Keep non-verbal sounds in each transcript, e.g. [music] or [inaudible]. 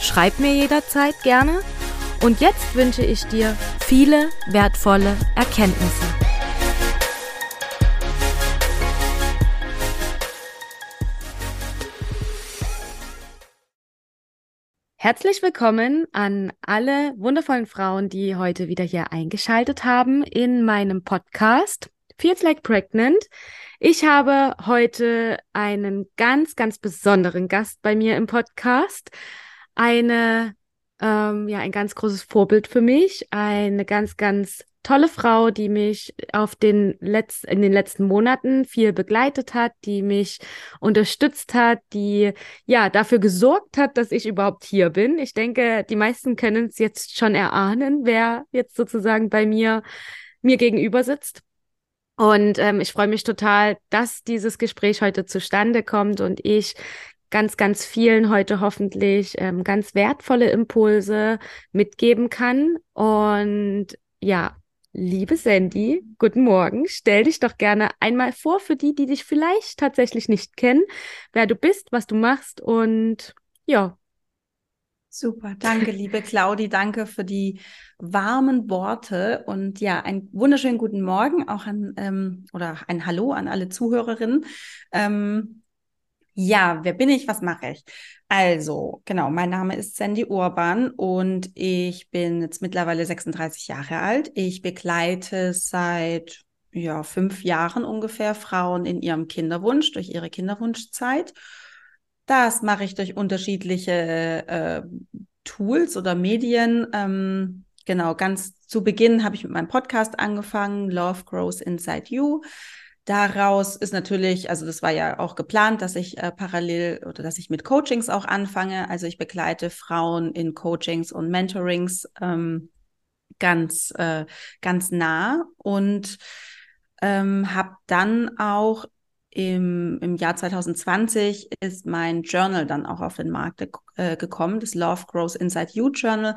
Schreib mir jederzeit gerne. Und jetzt wünsche ich dir viele wertvolle Erkenntnisse. Herzlich willkommen an alle wundervollen Frauen, die heute wieder hier eingeschaltet haben in meinem Podcast Feels Like Pregnant. Ich habe heute einen ganz, ganz besonderen Gast bei mir im Podcast eine, ähm, ja, ein ganz großes Vorbild für mich, eine ganz, ganz tolle Frau, die mich auf den Letz in den letzten Monaten viel begleitet hat, die mich unterstützt hat, die ja dafür gesorgt hat, dass ich überhaupt hier bin. Ich denke, die meisten können es jetzt schon erahnen, wer jetzt sozusagen bei mir mir gegenüber sitzt. Und ähm, ich freue mich total, dass dieses Gespräch heute zustande kommt und ich ganz, ganz vielen heute hoffentlich ähm, ganz wertvolle Impulse mitgeben kann. Und ja, liebe Sandy, guten Morgen. Stell dich doch gerne einmal vor für die, die dich vielleicht tatsächlich nicht kennen, wer du bist, was du machst und ja. Super, danke, liebe Claudi, danke für die warmen Worte und ja, einen wunderschönen guten Morgen auch an ähm, oder ein Hallo an alle Zuhörerinnen. Ähm, ja, wer bin ich? Was mache ich? Also, genau, mein Name ist Sandy Urban und ich bin jetzt mittlerweile 36 Jahre alt. Ich begleite seit ja, fünf Jahren ungefähr Frauen in ihrem Kinderwunsch, durch ihre Kinderwunschzeit. Das mache ich durch unterschiedliche äh, Tools oder Medien. Ähm, genau, ganz zu Beginn habe ich mit meinem Podcast angefangen, Love Grows Inside You. Daraus ist natürlich, also das war ja auch geplant, dass ich äh, parallel oder dass ich mit Coachings auch anfange. Also ich begleite Frauen in Coachings und Mentorings ähm, ganz, äh, ganz nah und ähm, habe dann auch im, im Jahr 2020 ist mein Journal dann auch auf den Markt äh, gekommen, das Love Grows Inside You Journal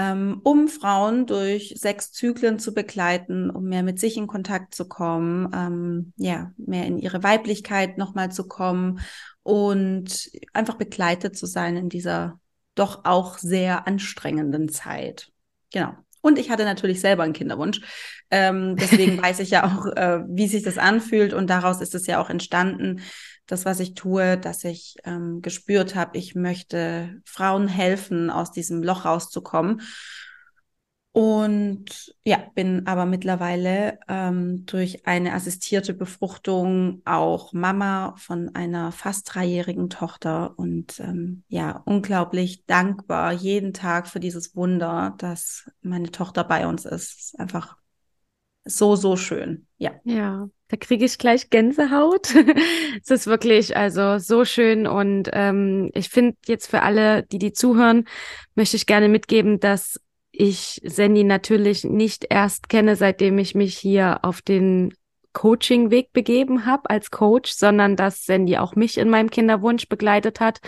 ähm, um Frauen durch sechs Zyklen zu begleiten, um mehr mit sich in Kontakt zu kommen, ähm, ja, mehr in ihre Weiblichkeit nochmal zu kommen und einfach begleitet zu sein in dieser doch auch sehr anstrengenden Zeit. Genau. Und ich hatte natürlich selber einen Kinderwunsch. Ähm, deswegen [laughs] weiß ich ja auch, äh, wie sich das anfühlt. Und daraus ist es ja auch entstanden, das, was ich tue, dass ich ähm, gespürt habe, ich möchte Frauen helfen, aus diesem Loch rauszukommen. Und ja, bin aber mittlerweile ähm, durch eine assistierte Befruchtung auch Mama von einer fast dreijährigen Tochter und ähm, ja, unglaublich dankbar jeden Tag für dieses Wunder, dass meine Tochter bei uns ist. ist einfach so, so schön. Ja. Ja, da kriege ich gleich Gänsehaut. [laughs] es ist wirklich also so schön und ähm, ich finde jetzt für alle, die die zuhören, möchte ich gerne mitgeben, dass ich Sandy natürlich nicht erst kenne, seitdem ich mich hier auf den Coaching-Weg begeben habe als Coach, sondern dass Sandy auch mich in meinem Kinderwunsch begleitet hat.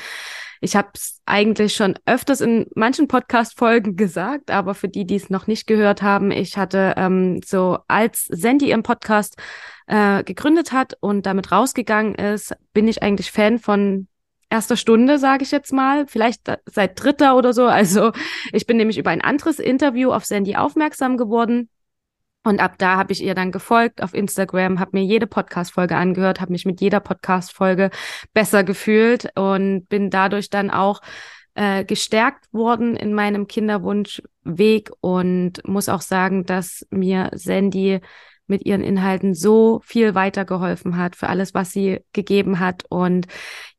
Ich habe es eigentlich schon öfters in manchen Podcast-Folgen gesagt, aber für die, die es noch nicht gehört haben, ich hatte ähm, so, als Sandy im Podcast äh, gegründet hat und damit rausgegangen ist, bin ich eigentlich Fan von erster Stunde, sage ich jetzt mal, vielleicht seit dritter oder so. Also ich bin nämlich über ein anderes Interview auf Sandy aufmerksam geworden und ab da habe ich ihr dann gefolgt auf Instagram, habe mir jede Podcast-Folge angehört, habe mich mit jeder Podcast-Folge besser gefühlt und bin dadurch dann auch äh, gestärkt worden in meinem Kinderwunschweg und muss auch sagen, dass mir Sandy mit ihren Inhalten so viel weitergeholfen hat für alles, was sie gegeben hat. Und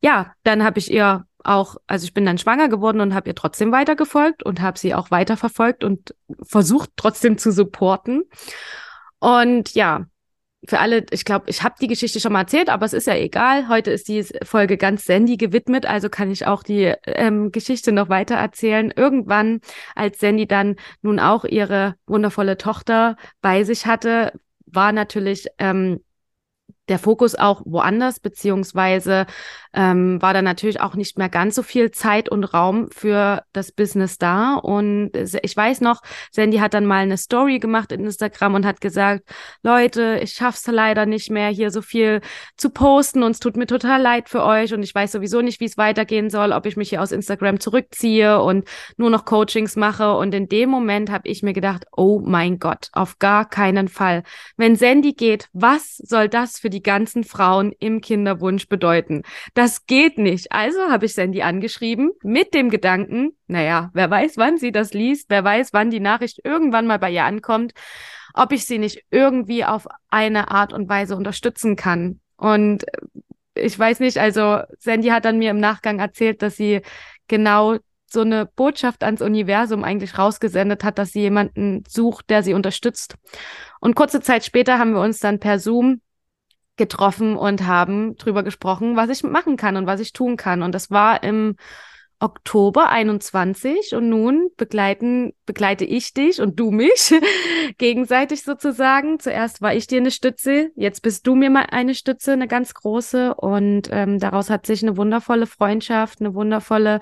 ja, dann habe ich ihr auch, also ich bin dann schwanger geworden und habe ihr trotzdem weitergefolgt und habe sie auch weiterverfolgt und versucht trotzdem zu supporten. Und ja, für alle, ich glaube, ich habe die Geschichte schon mal erzählt, aber es ist ja egal. Heute ist die Folge ganz Sandy gewidmet, also kann ich auch die ähm, Geschichte noch weiter erzählen. Irgendwann, als Sandy dann nun auch ihre wundervolle Tochter bei sich hatte, war natürlich ähm, der Fokus auch woanders, beziehungsweise ähm, war da natürlich auch nicht mehr ganz so viel Zeit und Raum für das Business da. Und ich weiß noch, Sandy hat dann mal eine Story gemacht in Instagram und hat gesagt, Leute, ich schaff's leider nicht mehr, hier so viel zu posten und es tut mir total leid für euch und ich weiß sowieso nicht, wie es weitergehen soll, ob ich mich hier aus Instagram zurückziehe und nur noch Coachings mache. Und in dem Moment habe ich mir gedacht, oh mein Gott, auf gar keinen Fall. Wenn Sandy geht, was soll das für die ganzen Frauen im Kinderwunsch bedeuten? Das das geht nicht. Also habe ich Sandy angeschrieben mit dem Gedanken, naja, wer weiß, wann sie das liest, wer weiß, wann die Nachricht irgendwann mal bei ihr ankommt, ob ich sie nicht irgendwie auf eine Art und Weise unterstützen kann. Und ich weiß nicht, also Sandy hat dann mir im Nachgang erzählt, dass sie genau so eine Botschaft ans Universum eigentlich rausgesendet hat, dass sie jemanden sucht, der sie unterstützt. Und kurze Zeit später haben wir uns dann per Zoom getroffen und haben drüber gesprochen, was ich machen kann und was ich tun kann. Und das war im Oktober 21 und nun begleiten, begleite ich dich und du mich [laughs] gegenseitig sozusagen. Zuerst war ich dir eine Stütze, jetzt bist du mir mal eine Stütze, eine ganz große und ähm, daraus hat sich eine wundervolle Freundschaft, eine wundervolle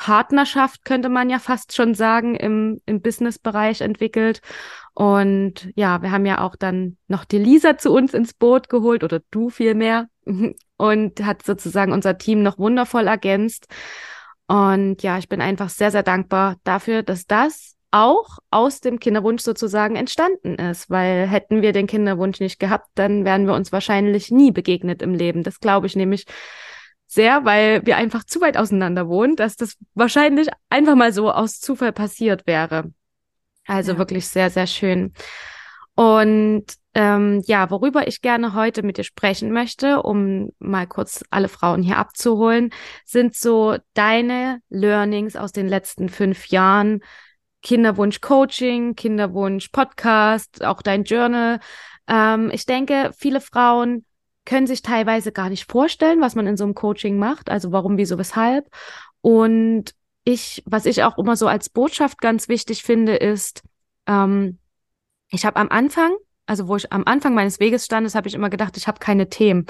Partnerschaft, könnte man ja fast schon sagen, im, im Business-Bereich entwickelt. Und ja, wir haben ja auch dann noch die Lisa zu uns ins Boot geholt oder du vielmehr [laughs] und hat sozusagen unser Team noch wundervoll ergänzt. Und ja, ich bin einfach sehr, sehr dankbar dafür, dass das auch aus dem Kinderwunsch sozusagen entstanden ist, weil hätten wir den Kinderwunsch nicht gehabt, dann wären wir uns wahrscheinlich nie begegnet im Leben. Das glaube ich nämlich sehr, weil wir einfach zu weit auseinander wohnen, dass das wahrscheinlich einfach mal so aus Zufall passiert wäre. Also ja. wirklich sehr, sehr schön. Und ähm, ja, worüber ich gerne heute mit dir sprechen möchte, um mal kurz alle Frauen hier abzuholen, sind so deine Learnings aus den letzten fünf Jahren. Kinderwunsch Coaching, Kinderwunsch Podcast, auch dein Journal. Ähm, ich denke, viele Frauen können sich teilweise gar nicht vorstellen, was man in so einem Coaching macht, also warum, wieso, weshalb. Und ich, was ich auch immer so als Botschaft ganz wichtig finde, ist, ähm, ich habe am Anfang, also wo ich am Anfang meines Weges stand, habe ich immer gedacht, ich habe keine Themen.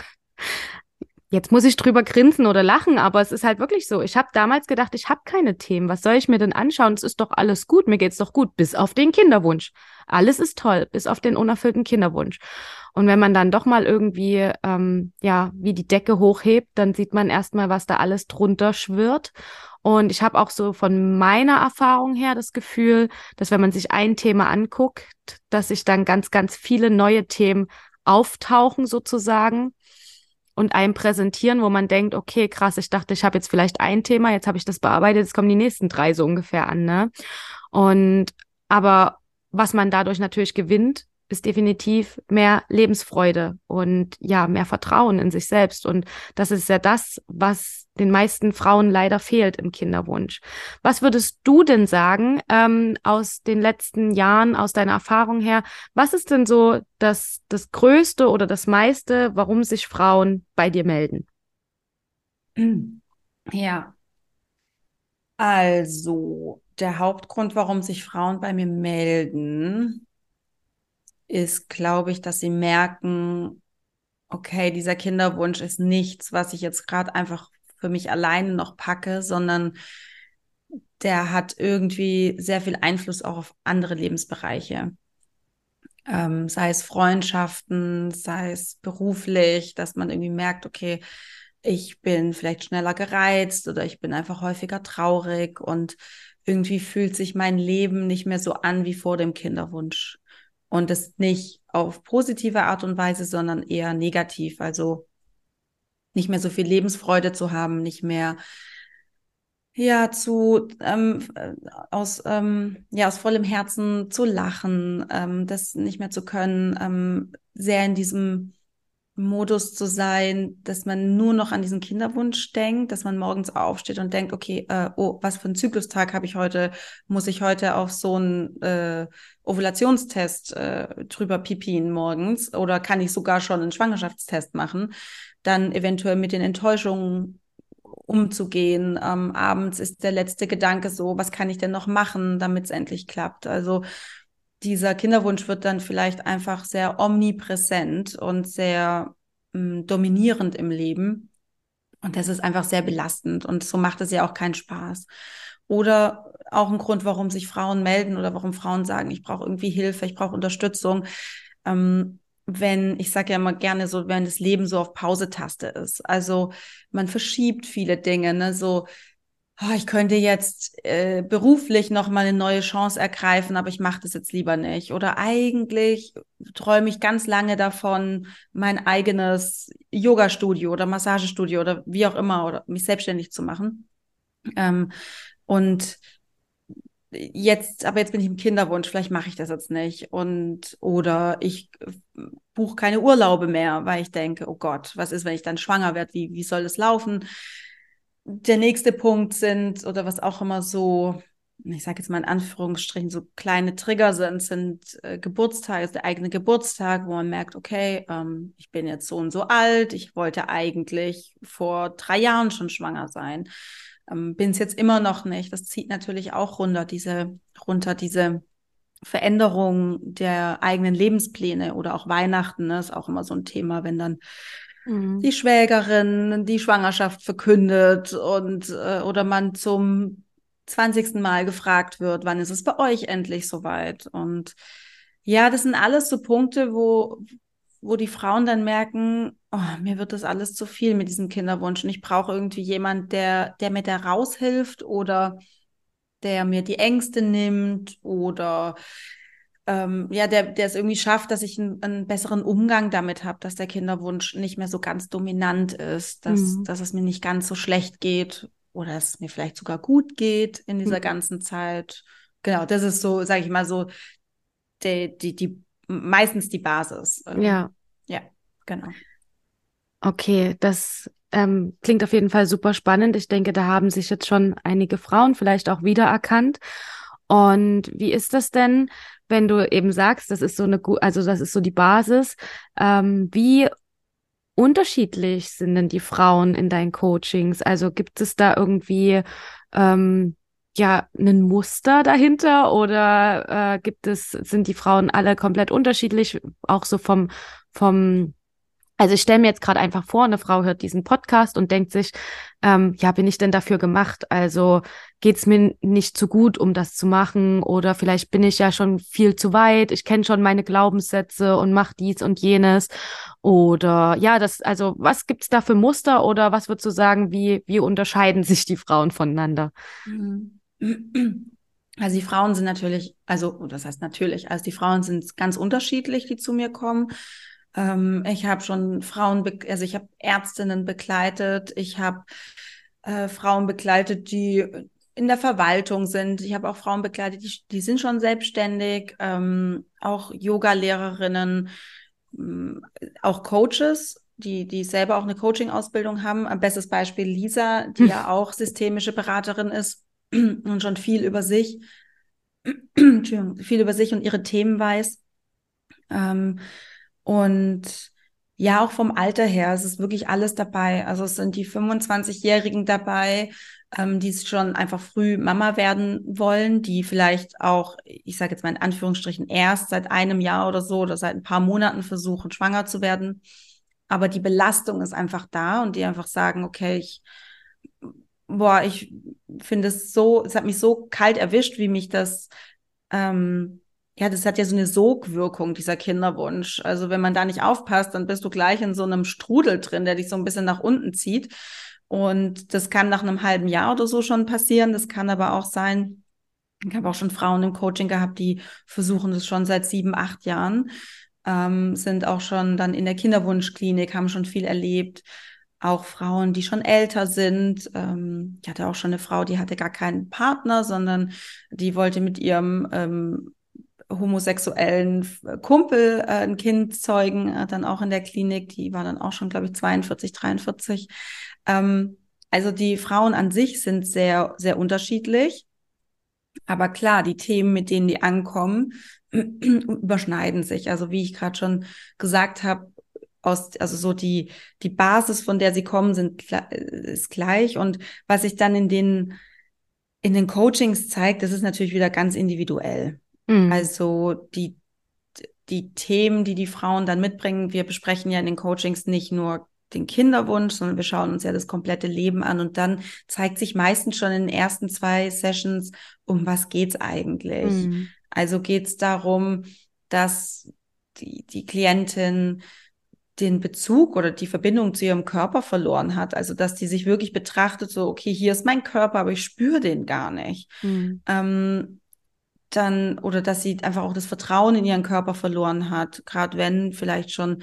Jetzt muss ich drüber grinsen oder lachen, aber es ist halt wirklich so. Ich habe damals gedacht, ich habe keine Themen. Was soll ich mir denn anschauen? Es ist doch alles gut, mir geht's doch gut, bis auf den Kinderwunsch. Alles ist toll, bis auf den unerfüllten Kinderwunsch. Und wenn man dann doch mal irgendwie, ähm, ja, wie die Decke hochhebt, dann sieht man erstmal, was da alles drunter schwirrt. Und ich habe auch so von meiner Erfahrung her das Gefühl, dass wenn man sich ein Thema anguckt, dass sich dann ganz, ganz viele neue Themen auftauchen sozusagen und einem präsentieren, wo man denkt, okay, krass, ich dachte, ich habe jetzt vielleicht ein Thema, jetzt habe ich das bearbeitet, jetzt kommen die nächsten drei so ungefähr an, ne? Und aber was man dadurch natürlich gewinnt, ist definitiv mehr Lebensfreude und ja, mehr Vertrauen in sich selbst. Und das ist ja das, was den meisten Frauen leider fehlt im Kinderwunsch. Was würdest du denn sagen ähm, aus den letzten Jahren, aus deiner Erfahrung her? Was ist denn so das, das Größte oder das meiste, warum sich Frauen bei dir melden? [clears throat] Ja. Also, der Hauptgrund, warum sich Frauen bei mir melden, ist, glaube ich, dass sie merken, okay, dieser Kinderwunsch ist nichts, was ich jetzt gerade einfach für mich alleine noch packe, sondern der hat irgendwie sehr viel Einfluss auch auf andere Lebensbereiche. Ähm, sei es Freundschaften, sei es beruflich, dass man irgendwie merkt, okay, ich bin vielleicht schneller gereizt oder ich bin einfach häufiger traurig und irgendwie fühlt sich mein Leben nicht mehr so an wie vor dem Kinderwunsch. Und das nicht auf positive Art und Weise, sondern eher negativ. Also nicht mehr so viel Lebensfreude zu haben, nicht mehr ja zu ähm, aus ähm, ja aus vollem Herzen zu lachen, ähm, das nicht mehr zu können, ähm, sehr in diesem Modus zu sein, dass man nur noch an diesen Kinderwunsch denkt, dass man morgens aufsteht und denkt, okay, äh, oh, was für einen Zyklustag habe ich heute? Muss ich heute auf so einen äh, Ovulationstest äh, drüber pipien morgens oder kann ich sogar schon einen Schwangerschaftstest machen? Dann eventuell mit den Enttäuschungen umzugehen. Ähm, abends ist der letzte Gedanke so, was kann ich denn noch machen, damit es endlich klappt? Also dieser Kinderwunsch wird dann vielleicht einfach sehr omnipräsent und sehr mh, mm, dominierend im Leben. Und das ist einfach sehr belastend und so macht es ja auch keinen Spaß. Oder auch ein Grund, warum sich Frauen melden oder warum Frauen sagen, ich brauche irgendwie Hilfe, ich brauche Unterstützung. Ähm, wenn, ich sage ja immer gerne so, wenn das Leben so auf Pause-Taste ist. Also man verschiebt viele Dinge, ne? So, oh, ich könnte jetzt äh, beruflich noch mal eine neue Chance ergreifen, aber ich mache das jetzt lieber nicht. Oder eigentlich träume ich ganz lange davon, mein eigenes Yoga-Studio oder Massagestudio oder wie auch immer oder mich selbstständig zu machen. Ähm, und jetzt, aber jetzt bin ich im Kinderwunsch, vielleicht mache ich das jetzt nicht. Und oder ich buche keine Urlaube mehr, weil ich denke, oh Gott, was ist, wenn ich dann schwanger werde? Wie, wie soll das laufen? Der nächste Punkt sind, oder was auch immer so, ich sage jetzt mal in Anführungsstrichen, so kleine Trigger sind, sind äh, Geburtstage, ist der eigene Geburtstag, wo man merkt, okay, ähm, ich bin jetzt so und so alt, ich wollte eigentlich vor drei Jahren schon schwanger sein, ähm, bin es jetzt immer noch nicht. Das zieht natürlich auch runter, diese, runter, diese Veränderung der eigenen Lebenspläne oder auch Weihnachten, ne, ist auch immer so ein Thema, wenn dann mhm. die Schwägerin die Schwangerschaft verkündet und äh, oder man zum 20. Mal gefragt wird, wann ist es bei euch endlich soweit? Und ja, das sind alles so Punkte, wo, wo die Frauen dann merken, oh, mir wird das alles zu viel mit diesem Kinderwunsch und ich brauche irgendwie jemand, der, der mir da raushilft oder der mir die Ängste nimmt oder ähm, ja, der, der es irgendwie schafft, dass ich einen, einen besseren Umgang damit habe, dass der Kinderwunsch nicht mehr so ganz dominant ist, dass, mhm. dass es mir nicht ganz so schlecht geht oder dass es mir vielleicht sogar gut geht in dieser mhm. ganzen Zeit. Genau, das ist so, sage ich mal so, die, die, die meistens die Basis. Ähm, ja. Ja, genau. Okay, das ähm, klingt auf jeden Fall super spannend. Ich denke, da haben sich jetzt schon einige Frauen vielleicht auch wiedererkannt. Und wie ist das denn, wenn du eben sagst, das ist so eine, also das ist so die Basis. Ähm, wie unterschiedlich sind denn die Frauen in deinen Coachings? Also gibt es da irgendwie ähm, ja ein Muster dahinter oder äh, gibt es sind die Frauen alle komplett unterschiedlich, auch so vom vom also ich stelle mir jetzt gerade einfach vor, eine Frau hört diesen Podcast und denkt sich, ähm, ja, bin ich denn dafür gemacht? Also geht's mir nicht zu gut, um das zu machen? Oder vielleicht bin ich ja schon viel zu weit, ich kenne schon meine Glaubenssätze und mache dies und jenes. Oder ja, das, also was gibt's da für Muster oder was würdest du sagen, wie, wie unterscheiden sich die Frauen voneinander? Mhm. Also die Frauen sind natürlich, also das heißt natürlich, also die Frauen sind ganz unterschiedlich, die zu mir kommen. Ähm, ich habe schon Frauen, also ich habe Ärztinnen begleitet, ich habe äh, Frauen begleitet, die in der Verwaltung sind. Ich habe auch Frauen begleitet, die, die sind schon selbstständig, ähm, auch Yoga-Lehrerinnen, ähm, auch Coaches, die, die selber auch eine Coaching-Ausbildung haben. Ein bestes Beispiel Lisa, die hm. ja [laughs] auch systemische Beraterin ist [clears throat] und schon viel über sich, [clears throat] viel über sich und ihre Themen weiß. Ähm, und ja, auch vom Alter her, es ist wirklich alles dabei. Also es sind die 25-Jährigen dabei, ähm, die schon einfach früh Mama werden wollen, die vielleicht auch, ich sage jetzt mal in Anführungsstrichen, erst seit einem Jahr oder so oder seit ein paar Monaten versuchen, schwanger zu werden. Aber die Belastung ist einfach da und die einfach sagen, okay, ich, boah, ich finde es so, es hat mich so kalt erwischt, wie mich das ähm, ja, das hat ja so eine Sogwirkung, dieser Kinderwunsch. Also wenn man da nicht aufpasst, dann bist du gleich in so einem Strudel drin, der dich so ein bisschen nach unten zieht. Und das kann nach einem halben Jahr oder so schon passieren. Das kann aber auch sein, ich habe auch schon Frauen im Coaching gehabt, die versuchen das schon seit sieben, acht Jahren, ähm, sind auch schon dann in der Kinderwunschklinik, haben schon viel erlebt. Auch Frauen, die schon älter sind. Ähm, ich hatte auch schon eine Frau, die hatte gar keinen Partner, sondern die wollte mit ihrem ähm, homosexuellen Kumpel äh, ein Kind zeugen, äh, dann auch in der Klinik. Die war dann auch schon, glaube ich, 42, 43. Ähm, also die Frauen an sich sind sehr, sehr unterschiedlich. Aber klar, die Themen, mit denen die ankommen, [clears throat] überschneiden sich. Also wie ich gerade schon gesagt habe, aus, also so die, die Basis, von der sie kommen, sind, ist gleich. Und was sich dann in den, in den Coachings zeigt, das ist natürlich wieder ganz individuell. Mhm. Also die, die Themen, die die Frauen dann mitbringen, wir besprechen ja in den Coachings nicht nur den Kinderwunsch, sondern wir schauen uns ja das komplette Leben an und dann zeigt sich meistens schon in den ersten zwei Sessions, um was geht's eigentlich. Mhm. Also geht's darum, dass die, die Klientin den Bezug oder die Verbindung zu ihrem Körper verloren hat. Also dass die sich wirklich betrachtet, so, okay, hier ist mein Körper, aber ich spüre den gar nicht. Mhm. Ähm, dann, oder dass sie einfach auch das Vertrauen in ihren Körper verloren hat, gerade wenn vielleicht schon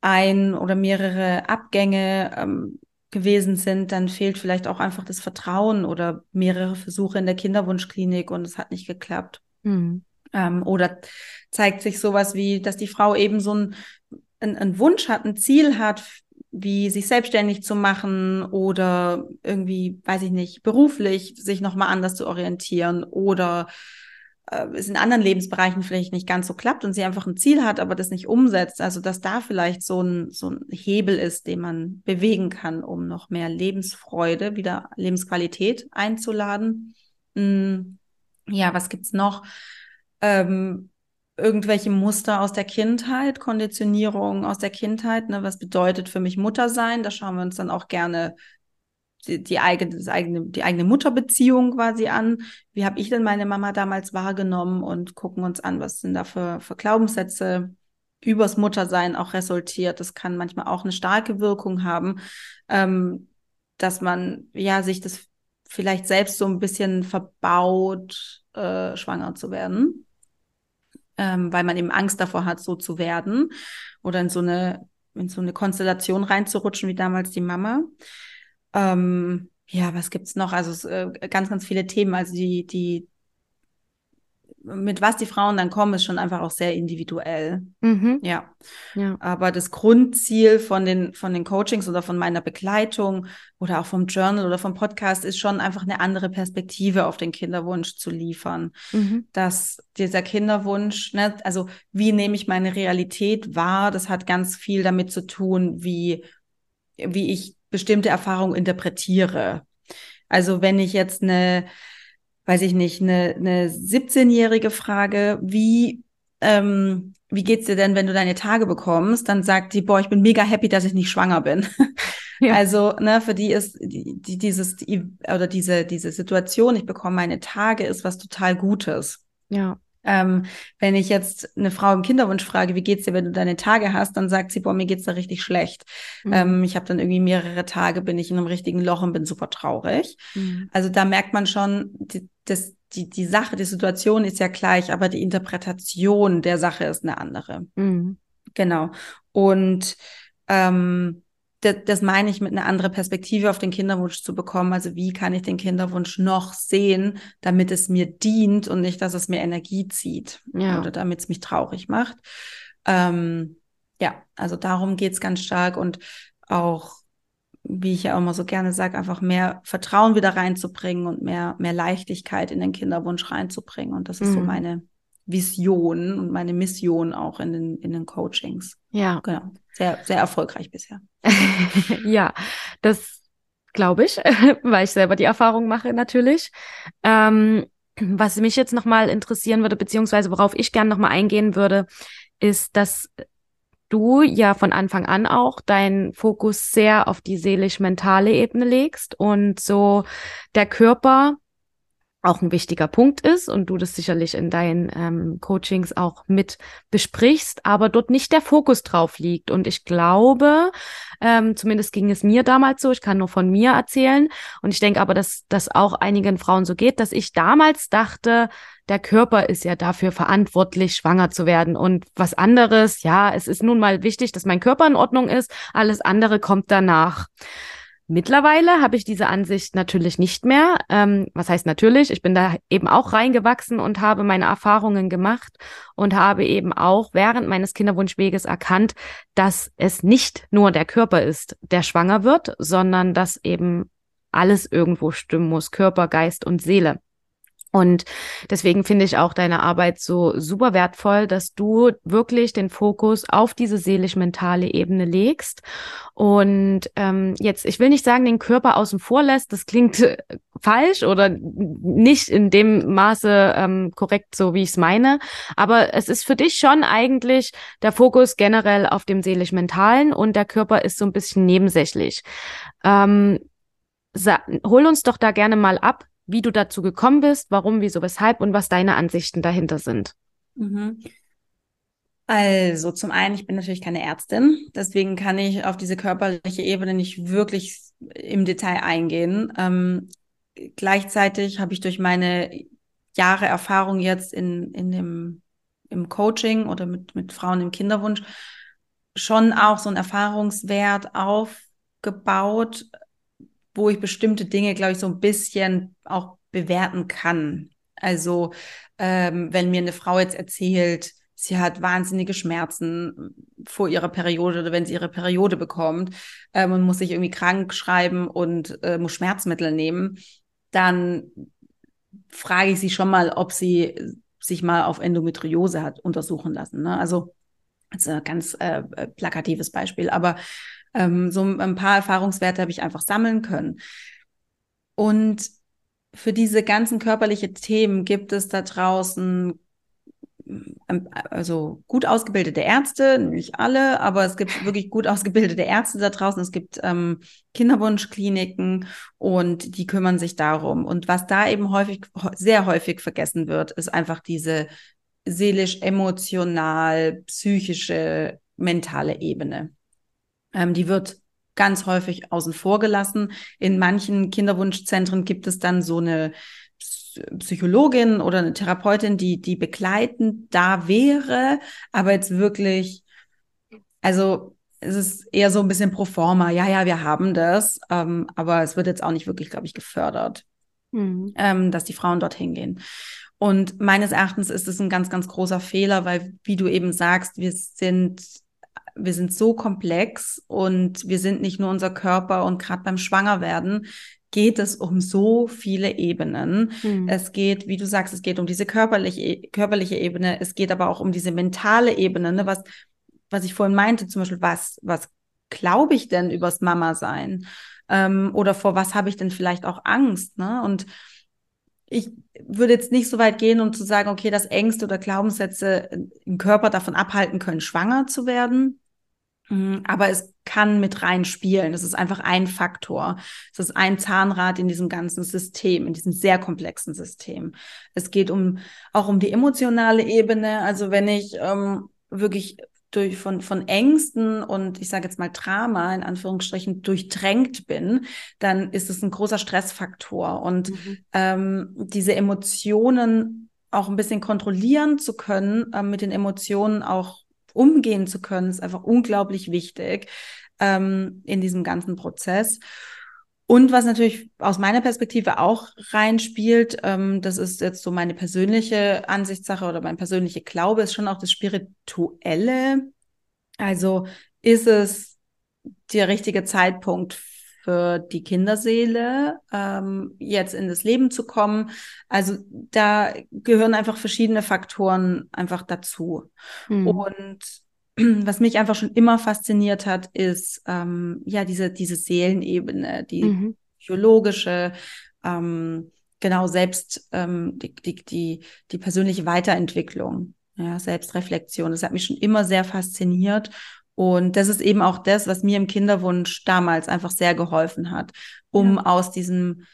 ein oder mehrere Abgänge ähm, gewesen sind, dann fehlt vielleicht auch einfach das Vertrauen oder mehrere Versuche in der Kinderwunschklinik und es hat nicht geklappt. Mhm. Ähm, oder zeigt sich sowas wie, dass die Frau eben so ein, ein, ein Wunsch hat, ein Ziel hat, wie sich selbstständig zu machen oder irgendwie, weiß ich nicht, beruflich sich nochmal anders zu orientieren oder äh, es in anderen Lebensbereichen vielleicht nicht ganz so klappt und sie einfach ein Ziel hat, aber das nicht umsetzt. Also dass da vielleicht so ein, so ein Hebel ist, den man bewegen kann, um noch mehr Lebensfreude, wieder Lebensqualität einzuladen. Hm, ja, was gibt's noch? Ähm, irgendwelche Muster aus der Kindheit, Konditionierung aus der Kindheit, ne, was bedeutet für mich Mutter sein? Da schauen wir uns dann auch gerne die, eigene, das eigene, die eigene Mutterbeziehung quasi an. Wie habe ich denn meine Mama damals wahrgenommen und gucken uns an, was sind da für, für Glaubenssätze übers Muttersein auch resultiert. Das kann manchmal auch eine starke Wirkung haben, ähm, dass man ja sich das vielleicht selbst so ein bisschen verbaut, äh, schwanger zu werden, ähm, weil man eben Angst davor hat, so zu werden oder in so eine in so eine Konstellation reinzurutschen wie damals die Mama. Ähm, ja, was gibt's noch? Also äh, ganz, ganz viele Themen. Also die, die, mit was die Frauen dann kommen, ist schon einfach auch sehr individuell. Mhm. Ja. ja. Aber das Grundziel von den, von den Coachings oder von meiner Begleitung oder auch vom Journal oder vom Podcast ist schon einfach eine andere Perspektive auf den Kinderwunsch zu liefern. Mhm. Dass dieser Kinderwunsch, ne, also wie nehme ich meine Realität wahr, das hat ganz viel damit zu tun, wie, wie ich bestimmte Erfahrungen interpretiere. Also wenn ich jetzt eine, weiß ich nicht, eine, eine 17-Jährige frage, wie, ähm, wie geht's dir denn, wenn du deine Tage bekommst? Dann sagt die, boah, ich bin mega happy, dass ich nicht schwanger bin. [laughs] Ja. Also, ne, für die ist die, die, dieses die, oder diese diese Situation, ich bekomme meine Tage, ist was total Gutes. Ja. Ähm, wenn ich jetzt eine Frau im Kinderwunsch frage, wie geht's dir, wenn du deine Tage hast, dann sagt sie, boah, mir geht's da richtig schlecht. Mhm. Ähm, ich habe dann irgendwie mehrere Tage, bin ich in einem richtigen Loch und bin super traurig. Mhm. Also da merkt man schon, die, das, die, die Sache, die Situation ist ja gleich, aber die Interpretation der Sache ist eine andere. Mhm. Genau. Und ähm, das, das meine ich mit einer anderen Perspektive auf den Kinderwunsch zu bekommen. Also wie kann ich den Kinderwunsch noch sehen, damit es mir dient und nicht, dass es mir Energie zieht ja. oder damit es mich traurig macht. Ähm, ja, also darum geht's ganz stark und auch, wie ich ja immer so gerne sage, einfach mehr Vertrauen wieder reinzubringen und mehr, mehr Leichtigkeit in den Kinderwunsch reinzubringen. Und das ist mhm. so meine Vision und meine Mission auch in den, in den Coachings. Ja. Genau. Sehr, sehr erfolgreich bisher. [laughs] ja, das glaube ich, [laughs] weil ich selber die Erfahrung mache natürlich. Ähm, was mich jetzt nochmal interessieren würde, beziehungsweise worauf ich gerne nochmal eingehen würde, ist, dass du ja von Anfang an auch deinen Fokus sehr auf die seelisch-mentale Ebene legst und so der Körper auch ein wichtiger Punkt ist und du das sicherlich in deinen ähm, Coachings auch mit besprichst, aber dort nicht der Fokus drauf liegt. Und ich glaube, ähm, zumindest ging es mir damals so, ich kann nur von mir erzählen und ich denke aber, dass das auch einigen Frauen so geht, dass ich damals dachte, der Körper ist ja dafür verantwortlich, schwanger zu werden und was anderes, ja, es ist nun mal wichtig, dass mein Körper in Ordnung ist, alles andere kommt danach. Mittlerweile habe ich diese Ansicht natürlich nicht mehr. Ähm, was heißt natürlich? Ich bin da eben auch reingewachsen und habe meine Erfahrungen gemacht und habe eben auch während meines Kinderwunschweges erkannt, dass es nicht nur der Körper ist, der schwanger wird, sondern dass eben alles irgendwo stimmen muss, Körper, Geist und Seele. Und deswegen finde ich auch deine Arbeit so super wertvoll, dass du wirklich den Fokus auf diese seelisch-mentale Ebene legst. Und ähm, jetzt, ich will nicht sagen, den Körper außen vor lässt, das klingt [laughs] falsch oder nicht in dem Maße ähm, korrekt, so wie ich es meine. Aber es ist für dich schon eigentlich der Fokus generell auf dem seelisch-mentalen und der Körper ist so ein bisschen nebensächlich. Ähm, hol uns doch da gerne mal ab, wie du dazu gekommen bist, warum, wieso, weshalb und was deine Ansichten dahinter sind. Mhm. Also zum einen, ich bin natürlich keine Ärztin, deswegen kann ich auf diese körperliche Ebene nicht wirklich im Detail eingehen. Ähm, gleichzeitig habe ich durch meine Jahre Erfahrung jetzt in, in dem, im Coaching oder mit, mit Frauen im Kinderwunsch schon auch so einen Erfahrungswert aufgebaut, wo ich bestimmte Dinge, glaube ich, so ein bisschen auch bewerten kann. Also ähm, wenn mir eine Frau jetzt erzählt, sie hat wahnsinnige Schmerzen vor ihrer Periode oder wenn sie ihre Periode bekommt ähm, und muss sich irgendwie krank schreiben und äh, muss Schmerzmittel nehmen, dann frage ich sie schon mal, ob sie sich mal auf Endometriose hat untersuchen lassen. Ne? Also das ist ein ganz äh, plakatives Beispiel, aber ähm, so ein paar Erfahrungswerte habe ich einfach sammeln können. Und für diese ganzen körperlichen Themen gibt es da draußen ähm, also gut ausgebildete Ärzte, nicht alle, aber es gibt wirklich gut ausgebildete Ärzte da draußen. Es gibt ähm, Kinderwunschkliniken und die kümmern sich darum. Und was da eben häufig, sehr häufig vergessen wird, ist einfach diese seelisch, emotional, psychische, mentale Ebene. Ähm, die wird ganz häufig außen vor gelassen. In manchen Kinderwunschzentren gibt es dann so eine Psychologin oder eine Therapeutin, die, die begleitend da wäre, aber jetzt wirklich, also es ist eher so ein bisschen pro forma. Ja, ja, wir haben das, ähm, aber es wird jetzt auch nicht wirklich, glaube ich, gefördert, mhm. ähm, dass die Frauen dorthin gehen. Und meines Erachtens ist es ein ganz, ganz großer Fehler, weil, wie du eben sagst, wir sind wir sind so komplex und wir sind nicht nur unser Körper und gerade beim Schwangerwerden geht es um so viele Ebenen. Mhm. Es geht, wie du sagst, es geht um diese körperliche, körperliche Ebene, es geht aber auch um diese mentale Ebene, ne? was, was ich vorhin meinte, zum Beispiel, was, was glaube ich denn übers Mama sein? Ähm, oder vor was habe ich denn vielleicht auch Angst? Ne? Und ich würde jetzt nicht so weit gehen, um zu sagen, okay, dass Ängste oder Glaubenssätze im Körper davon abhalten können, schwanger zu werden. Mhm, aber es kann mit rein spielen. Das ist einfach ein Faktor. Es ist ein Zahnrad in diesem ganzen System, in diesem sehr komplexen System. Es geht um auch um die emotionale Ebene. Also wenn ich ähm, wirklich durch von von Ängsten und ich sage jetzt mal Drama in Anführungsstrichen durchdrängt bin, dann ist es ein großer Stressfaktor und mhm. ähm, diese Emotionen auch ein bisschen kontrollieren zu können, äh, mit den Emotionen auch umgehen zu können, ist einfach unglaublich wichtig ähm, in diesem ganzen Prozess. Und was natürlich aus meiner Perspektive auch reinspielt, ähm, das ist jetzt so meine persönliche Ansichtssache oder mein persönlicher Glaube, ist schon auch das Spirituelle. Also ist es der richtige Zeitpunkt für die Kinderseele, ähm, jetzt in das Leben zu kommen. Also da gehören einfach verschiedene Faktoren einfach dazu. Mhm. Und [clears throat] was mich einfach schon immer fasziniert hat, ist ähm, ja diese, diese Seelenebene, die mhm. psychologische, ähm, genau selbst ähm, die, die, die, die persönliche Weiterentwicklung, ja, Selbstreflexion. Das hat mich schon immer sehr fasziniert. Und das ist eben auch das, was mir im Kinderwunsch damals einfach sehr geholfen hat, um ja. aus diesem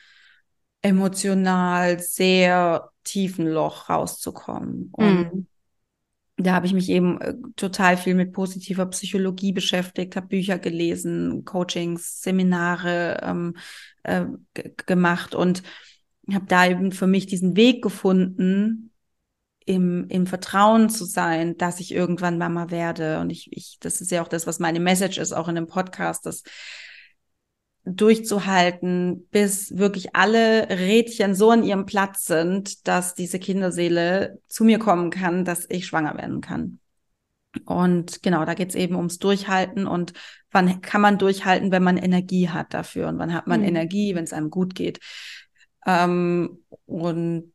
emotional sehr tiefen Loch rauszukommen. Und mhm. da habe ich mich eben äh, total viel mit positiver Psychologie beschäftigt, habe Bücher gelesen, Coachings, Seminare ähm, äh, gemacht und habe da eben für mich diesen Weg gefunden, im, im Vertrauen zu sein, dass ich irgendwann Mama werde. Und ich, ich, das ist ja auch das, was meine Message ist, auch in dem Podcast, dass durchzuhalten, bis wirklich alle Rädchen so an ihrem Platz sind, dass diese Kinderseele zu mir kommen kann, dass ich schwanger werden kann. Und genau, da geht's eben ums Durchhalten und wann kann man durchhalten, wenn man Energie hat dafür und wann hat man mhm. Energie, wenn es einem gut geht. Ähm, und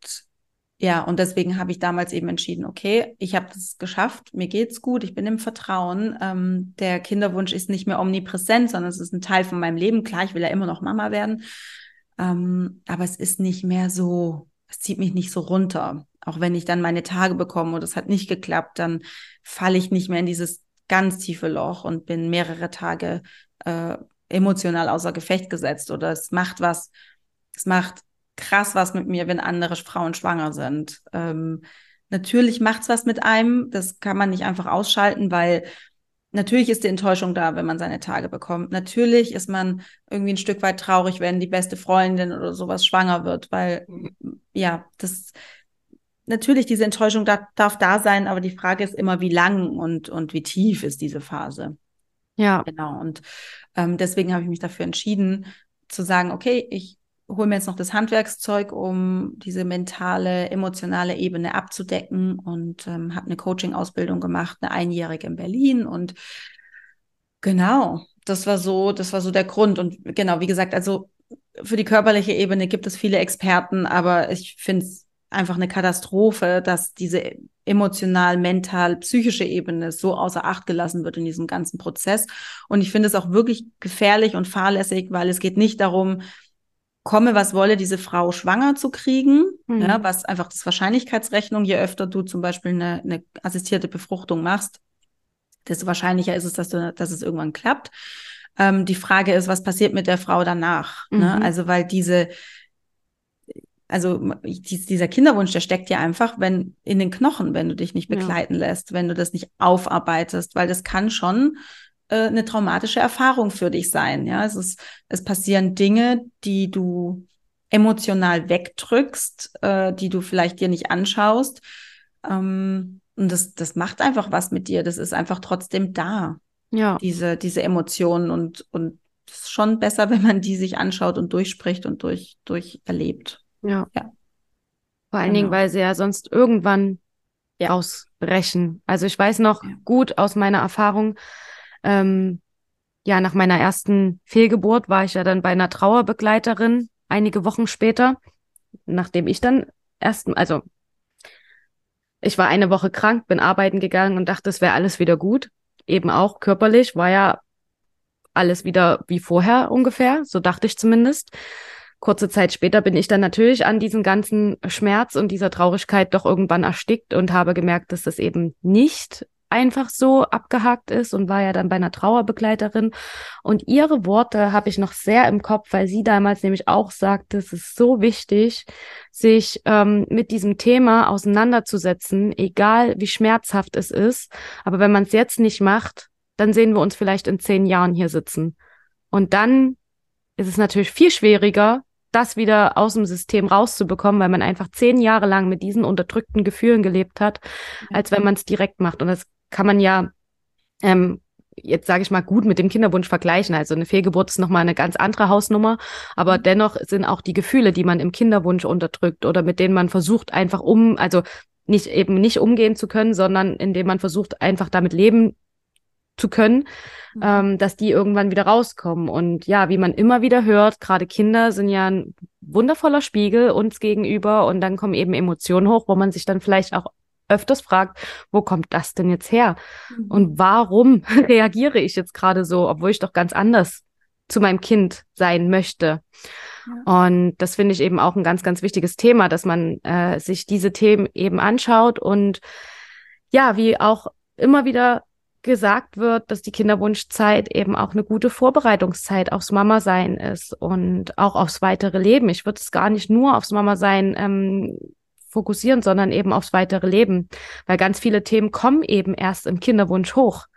ja, und deswegen habe ich damals eben entschieden, okay, ich habe das geschafft, mir geht's gut, ich bin im Vertrauen. Ähm, der Kinderwunsch ist nicht mehr omnipräsent, sondern es ist ein Teil von meinem Leben. Klar, ich will ja immer noch Mama werden, ähm, aber es ist nicht mehr so, es zieht mich nicht so runter. Auch wenn ich dann meine Tage bekomme und es hat nicht geklappt, dann falle ich nicht mehr in dieses ganz tiefe Loch und bin mehrere Tage äh, emotional außer Gefecht gesetzt oder es macht was, es macht krass was mit mir, wenn andere Frauen schwanger sind. Ähm, natürlich macht's was mit einem, das kann man nicht einfach ausschalten, weil natürlich ist die Enttäuschung da, wenn man seine Tage bekommt. Natürlich ist man irgendwie ein Stück weit traurig, wenn die beste Freundin oder sowas schwanger wird, weil ja, das natürlich diese Enttäuschung da, darf da sein, aber die Frage ist immer, wie lang und und wie tief ist diese Phase. Ja. Genau. Und ähm, deswegen habe ich mich dafür entschieden, zu sagen, okay, ich hole mir jetzt noch das Handwerkszeug, um diese mentale, emotionale Ebene abzudecken und ähm, habe eine Coaching-Ausbildung gemacht, eine einjährige in Berlin und genau, das war so, das war so der Grund und genau, wie gesagt, also für die körperliche Ebene gibt es viele Experten, aber ich finde es einfach eine Katastrophe, dass diese emotional, mental, psychische Ebene so außer Acht gelassen wird in diesem ganzen Prozess. Und ich finde es auch wirklich gefährlich und fahrlässig, weil es geht nicht darum, komme, was wolle, diese Frau schwanger zu kriegen, mhm. ja, was einfach das Wahrscheinlichkeitsrechnung, je öfter du zum Beispiel eine, eine assistierte Befruchtung machst, desto wahrscheinlicher ist es, dass, du, dass es irgendwann klappt. Ähm, die Frage ist, was passiert mit der Frau danach? Ne? Mhm. Ne? Also, weil diese, also dieser Kinderwunsch, der steckt ja einfach, wenn in den Knochen, wenn du dich nicht begleiten ja. lässt, wenn du das nicht aufarbeitest, weil das kann schon äh, eine traumatische Erfahrung für dich sein. Ja, es ist, es passieren Dinge, die du emotional wegdrückst, äh, die du vielleicht dir nicht anschaust. Ähm, und das, das macht einfach was mit dir. Das ist einfach trotzdem da. Ja. Diese, diese Emotionen und, und es ist schon besser, [laughs] wenn man die sich anschaut und durchspricht und durch, durch erlebt. Ja. ja. Vor allen genau. Dingen, weil sie ja sonst irgendwann ja. ausbrechen. Also ich weiß noch ja. gut aus meiner Erfahrung, ähm, ja, nach meiner ersten Fehlgeburt war ich ja dann bei einer Trauerbegleiterin einige Wochen später, nachdem ich dann erst, also ich war eine Woche krank, bin arbeiten gegangen und dachte, es wäre alles wieder gut. Eben auch körperlich war ja alles wieder wie vorher ungefähr, so dachte ich zumindest. Kurze Zeit später bin ich dann natürlich an diesen ganzen Schmerz und dieser Traurigkeit doch irgendwann erstickt und habe gemerkt, dass das eben nicht einfach so abgehakt ist und war ja dann bei einer Trauerbegleiterin. Und ihre Worte habe ich noch sehr im Kopf, weil sie damals nämlich auch sagte, es ist so wichtig, sich ähm, mit diesem Thema auseinanderzusetzen, egal wie schmerzhaft es ist. Aber wenn man es jetzt nicht macht, dann sehen wir uns vielleicht in zehn Jahren hier sitzen. Und dann ist es natürlich viel schwieriger, das wieder aus dem System rauszubekommen, weil man einfach zehn Jahre lang mit diesen unterdrückten Gefühlen gelebt hat, als wenn man es direkt macht. Und das kann man ja ähm, jetzt sage ich mal gut mit dem Kinderwunsch vergleichen. Also eine Fehlgeburt ist nochmal eine ganz andere Hausnummer, aber mhm. dennoch sind auch die Gefühle, die man im Kinderwunsch unterdrückt oder mit denen man versucht einfach um, also nicht eben nicht umgehen zu können, sondern indem man versucht einfach damit leben zu können, mhm. ähm, dass die irgendwann wieder rauskommen. Und ja, wie man immer wieder hört, gerade Kinder sind ja ein wundervoller Spiegel uns gegenüber und dann kommen eben Emotionen hoch, wo man sich dann vielleicht auch öfters fragt, wo kommt das denn jetzt her? Mhm. Und warum [laughs] reagiere ich jetzt gerade so, obwohl ich doch ganz anders zu meinem Kind sein möchte? Ja. Und das finde ich eben auch ein ganz, ganz wichtiges Thema, dass man äh, sich diese Themen eben anschaut und ja, wie auch immer wieder gesagt wird, dass die Kinderwunschzeit eben auch eine gute Vorbereitungszeit aufs Mama-Sein ist und auch aufs weitere Leben. Ich würde es gar nicht nur aufs Mama-Sein ähm, fokussieren, sondern eben aufs weitere Leben, weil ganz viele Themen kommen eben erst im Kinderwunsch hoch.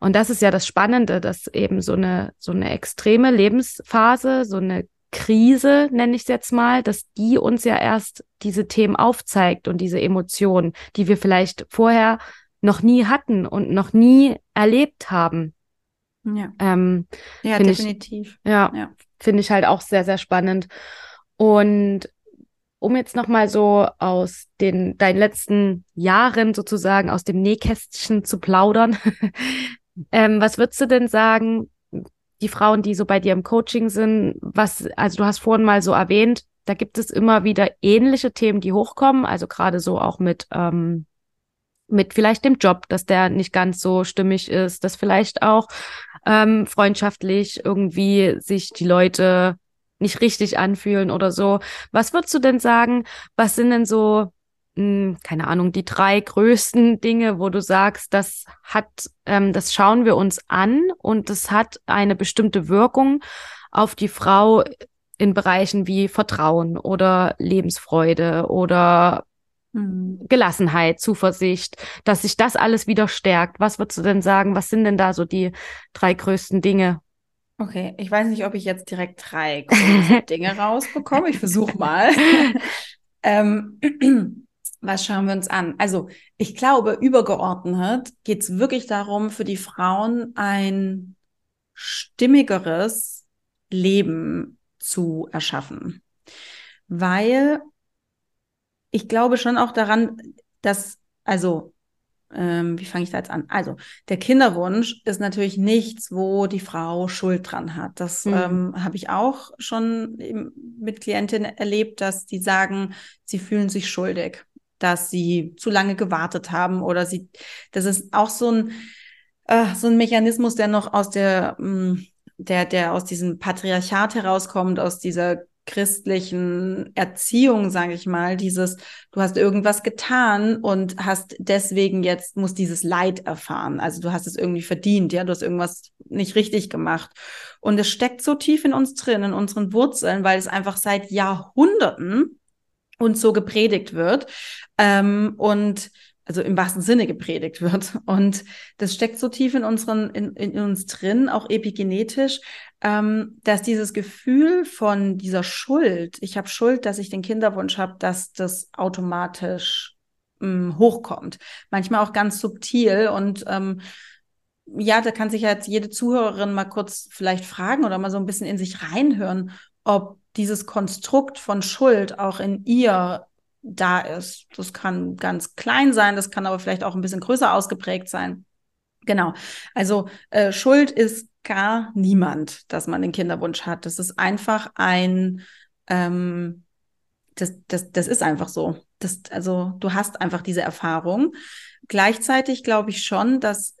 Und das ist ja das Spannende, dass eben so eine, so eine extreme Lebensphase, so eine Krise, nenne ich es jetzt mal, dass die uns ja erst diese Themen aufzeigt und diese Emotionen, die wir vielleicht vorher noch nie hatten und noch nie erlebt haben. Ja, ähm, ja definitiv. Ich, ja, ja. finde ich halt auch sehr, sehr spannend. Und um jetzt nochmal so aus den deinen letzten Jahren sozusagen aus dem Nähkästchen zu plaudern, [laughs] ähm, was würdest du denn sagen, die Frauen, die so bei dir im Coaching sind, was, also du hast vorhin mal so erwähnt, da gibt es immer wieder ähnliche Themen, die hochkommen, also gerade so auch mit, ähm, mit vielleicht dem Job, dass der nicht ganz so stimmig ist, dass vielleicht auch ähm, freundschaftlich irgendwie sich die Leute nicht richtig anfühlen oder so. Was würdest du denn sagen, was sind denn so, mh, hm, keine Ahnung, die drei größten Dinge, wo du sagst, das hat, ähm, das schauen wir uns an und das hat eine bestimmte Wirkung auf die Frau in Bereichen wie Vertrauen oder Lebensfreude oder mhm. Gelassenheit, Zuversicht, dass sich das alles wieder stärkt. Was würdest du denn sagen? Was sind denn da so die drei größten Dinge? Okay, ich weiß nicht, ob ich jetzt direkt drei große [laughs] Dinge rausbekomme. Ich versuche mal. [laughs] ähm, [clears throat] was schauen wir uns an? Also, ich glaube, übergeordnet geht es wirklich darum, für die Frauen ein stimmigeres Leben zu erschaffen. Weil ich glaube schon auch daran, dass, also, ähm, wie fange ich da jetzt an? Also, der Kinderwunsch ist natürlich nichts, wo die Frau Schuld dran hat. Das mhm. ähm, habe ich auch schon mit Klientinnen erlebt, dass die sagen, sie fühlen sich schuldig, dass sie zu lange gewartet haben oder sie, das ist auch so ein, äh, so ein Mechanismus, der noch aus der, mh, mm, der, der aus diesem Patriarchat herauskommt, aus dieser christlichen Erziehung, sage ich mal, dieses, du hast irgendwas getan und hast deswegen jetzt, muss dieses Leid erfahren. Also du hast es irgendwie verdient, ja, du hast irgendwas nicht richtig gemacht. Und es steckt so tief in uns drin, in unseren Wurzeln, weil es einfach seit Jahrhunderten uns so gepredigt wird. Ähm, und also im wahrsten Sinne gepredigt wird. Und das steckt so tief in, unseren, in, in uns drin, auch epigenetisch, ähm, dass dieses Gefühl von dieser Schuld, ich habe Schuld, dass ich den Kinderwunsch habe, dass das automatisch ähm, hochkommt. Manchmal auch ganz subtil und ähm, ja, da kann sich jetzt jede Zuhörerin mal kurz vielleicht fragen oder mal so ein bisschen in sich reinhören, ob dieses Konstrukt von Schuld auch in ihr da ist. Das kann ganz klein sein, das kann aber vielleicht auch ein bisschen größer ausgeprägt sein. Genau. Also äh, Schuld ist gar niemand, dass man den Kinderwunsch hat. Das ist einfach ein, ähm, das, das, das ist einfach so. Das, also du hast einfach diese Erfahrung. Gleichzeitig glaube ich schon, dass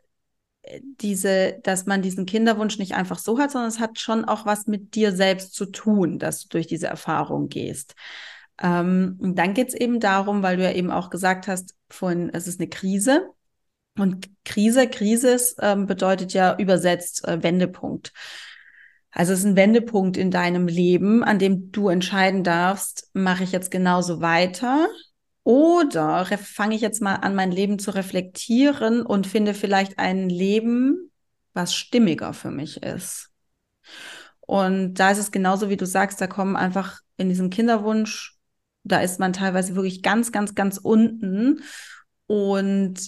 äh, diese, dass man diesen Kinderwunsch nicht einfach so hat, sondern es hat schon auch was mit dir selbst zu tun, dass du durch diese Erfahrung gehst. Ähm, und dann geht es eben darum, weil du ja eben auch gesagt hast, vorhin, es ist eine Krise. Und Krise, Krisis ähm, bedeutet ja übersetzt äh, Wendepunkt. Also es ist ein Wendepunkt in deinem Leben, an dem du entscheiden darfst, mache ich jetzt genauso weiter oder fange ich jetzt mal an, mein Leben zu reflektieren und finde vielleicht ein Leben, was stimmiger für mich ist. Und da ist es genauso, wie du sagst, da kommen einfach in diesem Kinderwunsch, da ist man teilweise wirklich ganz, ganz, ganz unten und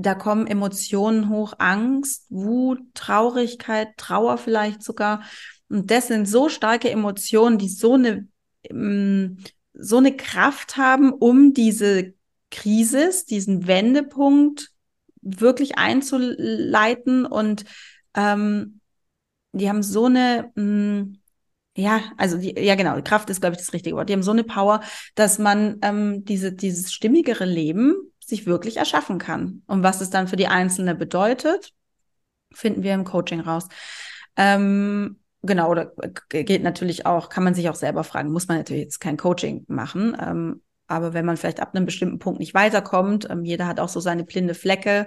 da kommen Emotionen hoch, Angst, Wut, Traurigkeit, Trauer vielleicht sogar. Und das sind so starke Emotionen, die so eine, ähm, so eine Kraft haben, um diese Krise, diesen Wendepunkt wirklich einzuleiten. Und ähm, die haben so eine, mh, mm, ja, also die, ja genau, Kraft ist, glaube ich, das richtige Wort. Die haben so eine Power, dass man ähm, diese, dieses stimmigere Leben sich wirklich erschaffen kann. Und was es dann für die Einzelne bedeutet, finden wir im Coaching raus. Ähm, genau, oder geht natürlich auch, kann man sich auch selber fragen, muss man natürlich jetzt kein Coaching machen. Ähm, aber wenn man vielleicht ab einem bestimmten Punkt nicht weiterkommt, ähm, jeder hat auch so seine blinde Flecke,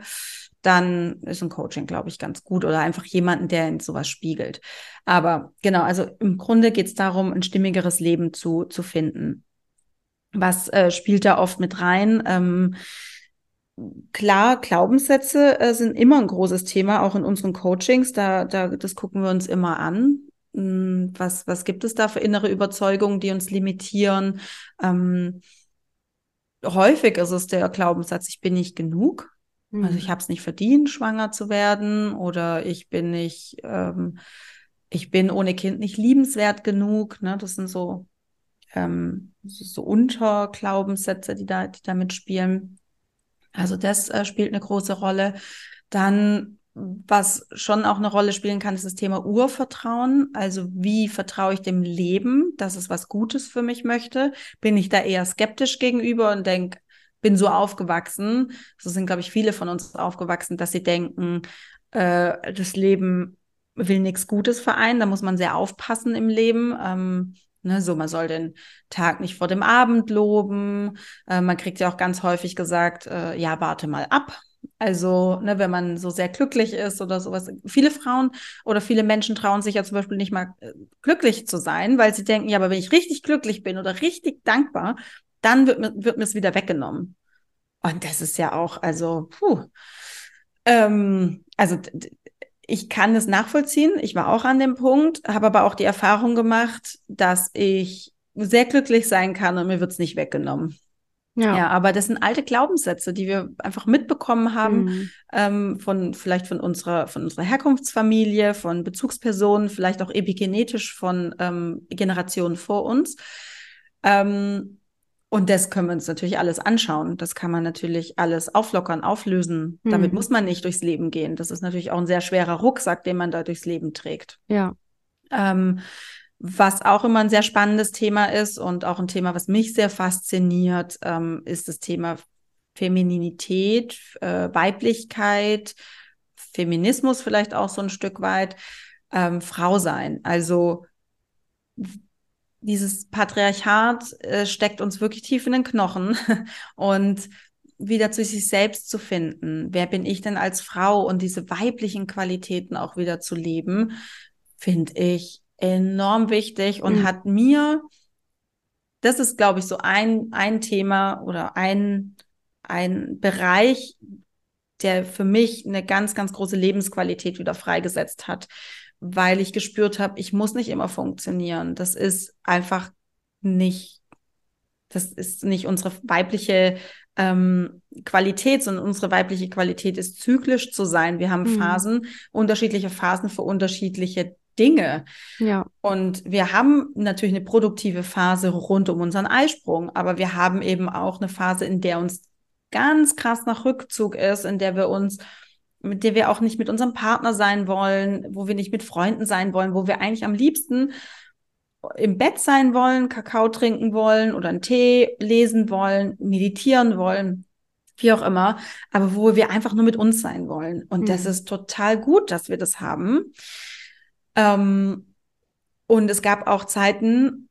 dann ist ein Coaching, glaube ich, ganz gut oder einfach jemanden, der in sowas spiegelt. Aber genau, also im Grunde geht es darum, ein stimmigeres Leben zu, zu finden. Was äh, spielt da oft mit rein? Ähm, klar, Glaubenssätze äh, sind immer ein großes Thema, auch in unseren Coachings. Da, da, das gucken wir uns immer an. Hm, was, was gibt es da für innere Überzeugungen, die uns limitieren? Ähm, häufig ist es der Glaubenssatz, ich bin nicht genug. Mhm. Also ich habe es nicht verdient, schwanger zu werden oder ich bin nicht, ähm, ich bin ohne Kind nicht liebenswert genug. Ne? Das sind so, ähm, so Unterglaubenssätze, die da, die da mitspielen. Also das äh, spielt eine große Rolle. Dann was schon auch eine Rolle spielen kann, ist das Thema Urvertrauen. Also wie vertraue ich dem Leben, dass es was Gutes für mich möchte? Bin ich da eher skeptisch gegenüber und denke, bin so aufgewachsen, so sind, glaube ich, viele von uns aufgewachsen, dass sie denken, äh, das Leben will nichts Gutes vereinen, da muss man sehr aufpassen im Leben. Ähm, ne, so, man soll den Tag nicht vor dem Abend loben. Äh, man kriegt ja auch ganz häufig gesagt, äh, ja, warte mal ab. Also, ne, wenn man so sehr glücklich ist oder sowas. Viele Frauen oder viele Menschen trauen sich ja zum Beispiel nicht mal äh, glücklich zu sein, weil sie denken, ja, aber wenn ich richtig glücklich bin oder richtig dankbar, dann wird mir, wird mir es wieder weggenommen. Und das ist ja auch, also, puh. Ähm, also, ich kann es nachvollziehen. Ich war auch an dem Punkt, habe aber auch die Erfahrung gemacht, dass ich sehr glücklich sein kann und mir wird es nicht weggenommen. Ja. ja, aber das sind alte Glaubenssätze, die wir einfach mitbekommen haben mhm. ähm, von vielleicht von unserer von unserer Herkunftsfamilie, von Bezugspersonen, vielleicht auch epigenetisch von ähm, Generationen vor uns. Ähm, und das können wir uns natürlich alles anschauen. Das kann man natürlich alles auflockern, auflösen. Mhm. Damit muss man nicht durchs Leben gehen. Das ist natürlich auch ein sehr schwerer Rucksack, den man da durchs Leben trägt. Ja. Ähm, was auch immer ein sehr spannendes Thema ist und auch ein Thema, was mich sehr fasziniert, ähm, ist das Thema Femininität, äh, Weiblichkeit, Feminismus vielleicht auch so ein Stück weit, ähm, Frau sein. Also dieses Patriarchat äh, steckt uns wirklich tief in den Knochen [laughs] und wieder zu sich selbst zu finden. Wer bin ich denn als Frau und diese weiblichen Qualitäten auch wieder zu leben, finde ich enorm wichtig und mhm. hat mir, das ist, glaube ich, so ein, ein Thema oder ein, ein Bereich, der für mich eine ganz, ganz große Lebensqualität wieder freigesetzt hat weil ich gespürt habe, ich muss nicht immer funktionieren. Das ist einfach nicht, das ist nicht unsere weibliche ähm, Qualität, sondern unsere weibliche Qualität ist zyklisch zu sein. Wir haben mhm. Phasen, unterschiedliche Phasen für unterschiedliche Dinge. Ja. Und wir haben natürlich eine produktive Phase rund um unseren Eisprung, aber wir haben eben auch eine Phase, in der uns ganz krass nach Rückzug ist, in der wir uns mit der wir auch nicht mit unserem Partner sein wollen, wo wir nicht mit Freunden sein wollen, wo wir eigentlich am liebsten im Bett sein wollen, Kakao trinken wollen oder einen Tee lesen wollen, meditieren wollen, wie auch immer, aber wo wir einfach nur mit uns sein wollen. Und mhm. das ist total gut, dass wir das haben. Ähm, und es gab auch Zeiten,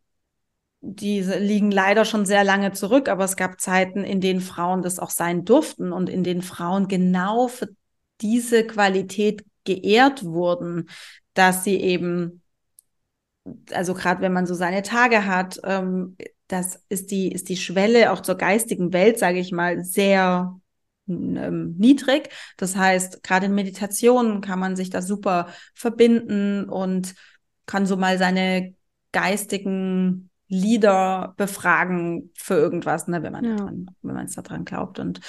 die liegen leider schon sehr lange zurück, aber es gab Zeiten, in denen Frauen das auch sein durften und in denen Frauen genau für diese Qualität geehrt wurden, dass sie eben, also gerade wenn man so seine Tage hat, ähm, das ist die, ist die Schwelle auch zur geistigen Welt, sage ich mal, sehr ähm, niedrig. Das heißt, gerade in Meditationen kann man sich da super verbinden und kann so mal seine geistigen Lieder befragen für irgendwas, ne, wenn man ja. daran, wenn man es daran glaubt. Und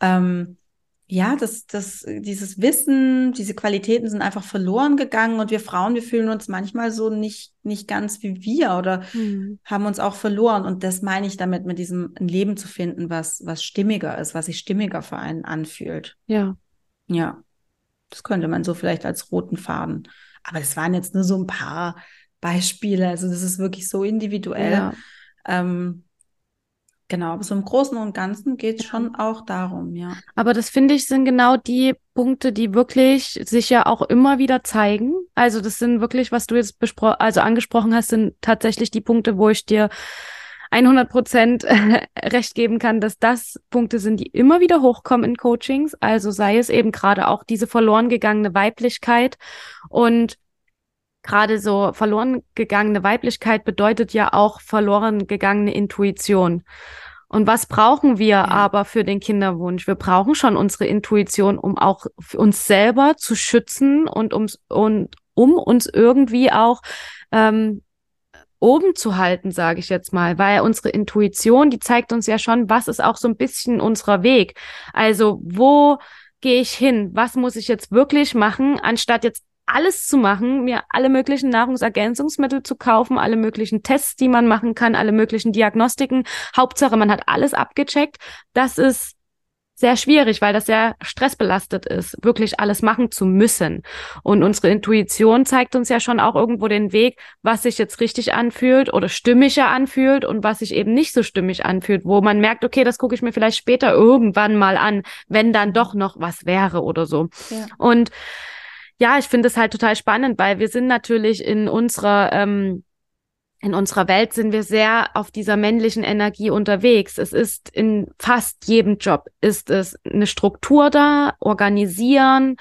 ähm, ja, das, das, dieses Wissen, diese Qualitäten sind einfach verloren gegangen und wir Frauen, wir fühlen uns manchmal so nicht, nicht ganz wie wir oder mhm. haben uns auch verloren. Und das meine ich damit, mit diesem ein Leben zu finden, was, was stimmiger ist, was sich stimmiger für einen anfühlt. Ja. Ja. Das könnte man so vielleicht als roten Faden. Aber das waren jetzt nur so ein paar Beispiele. Also das ist wirklich so individuell. Ja. Ähm, Genau, aber so im Großen und Ganzen geht es schon auch darum, ja. Aber das finde ich sind genau die Punkte, die wirklich sich ja auch immer wieder zeigen. Also das sind wirklich, was du jetzt besprochen, also angesprochen hast, sind tatsächlich die Punkte, wo ich dir 100 Prozent [laughs] recht geben kann, dass das Punkte sind, die immer wieder hochkommen in Coachings. Also sei es eben gerade auch diese verloren gegangene Weiblichkeit und gerade so verloren gegangene Weiblichkeit bedeutet ja auch verloren gegangene Intuition. Und was brauchen wir ja. aber für den Kinderwunsch? Wir brauchen schon unsere Intuition, um auch uns selber zu schützen und, ums, und um uns irgendwie auch ähm, oben zu halten, sage ich jetzt mal, weil unsere Intuition, die zeigt uns ja schon, was ist auch so ein bisschen unserer Weg. Also wo gehe ich hin? Was muss ich jetzt wirklich machen, anstatt jetzt alles zu machen, mir alle möglichen Nahrungsergänzungsmittel zu kaufen, alle möglichen Tests, die man machen kann, alle möglichen Diagnostiken. Hauptsache, man hat alles abgecheckt. Das ist sehr schwierig, weil das sehr stressbelastet ist, wirklich alles machen zu müssen. Und unsere Intuition zeigt uns ja schon auch irgendwo den Weg, was sich jetzt richtig anfühlt oder stimmiger anfühlt und was sich eben nicht so stimmig anfühlt, wo man merkt, okay, das gucke ich mir vielleicht später irgendwann mal an, wenn dann doch noch was wäre oder so. Ja. Und ja, ich finde es halt total spannend, weil wir sind natürlich in unserer ähm, in unserer Welt sind wir sehr auf dieser männlichen Energie unterwegs. Es ist in fast jedem Job ist es eine Struktur da, organisieren,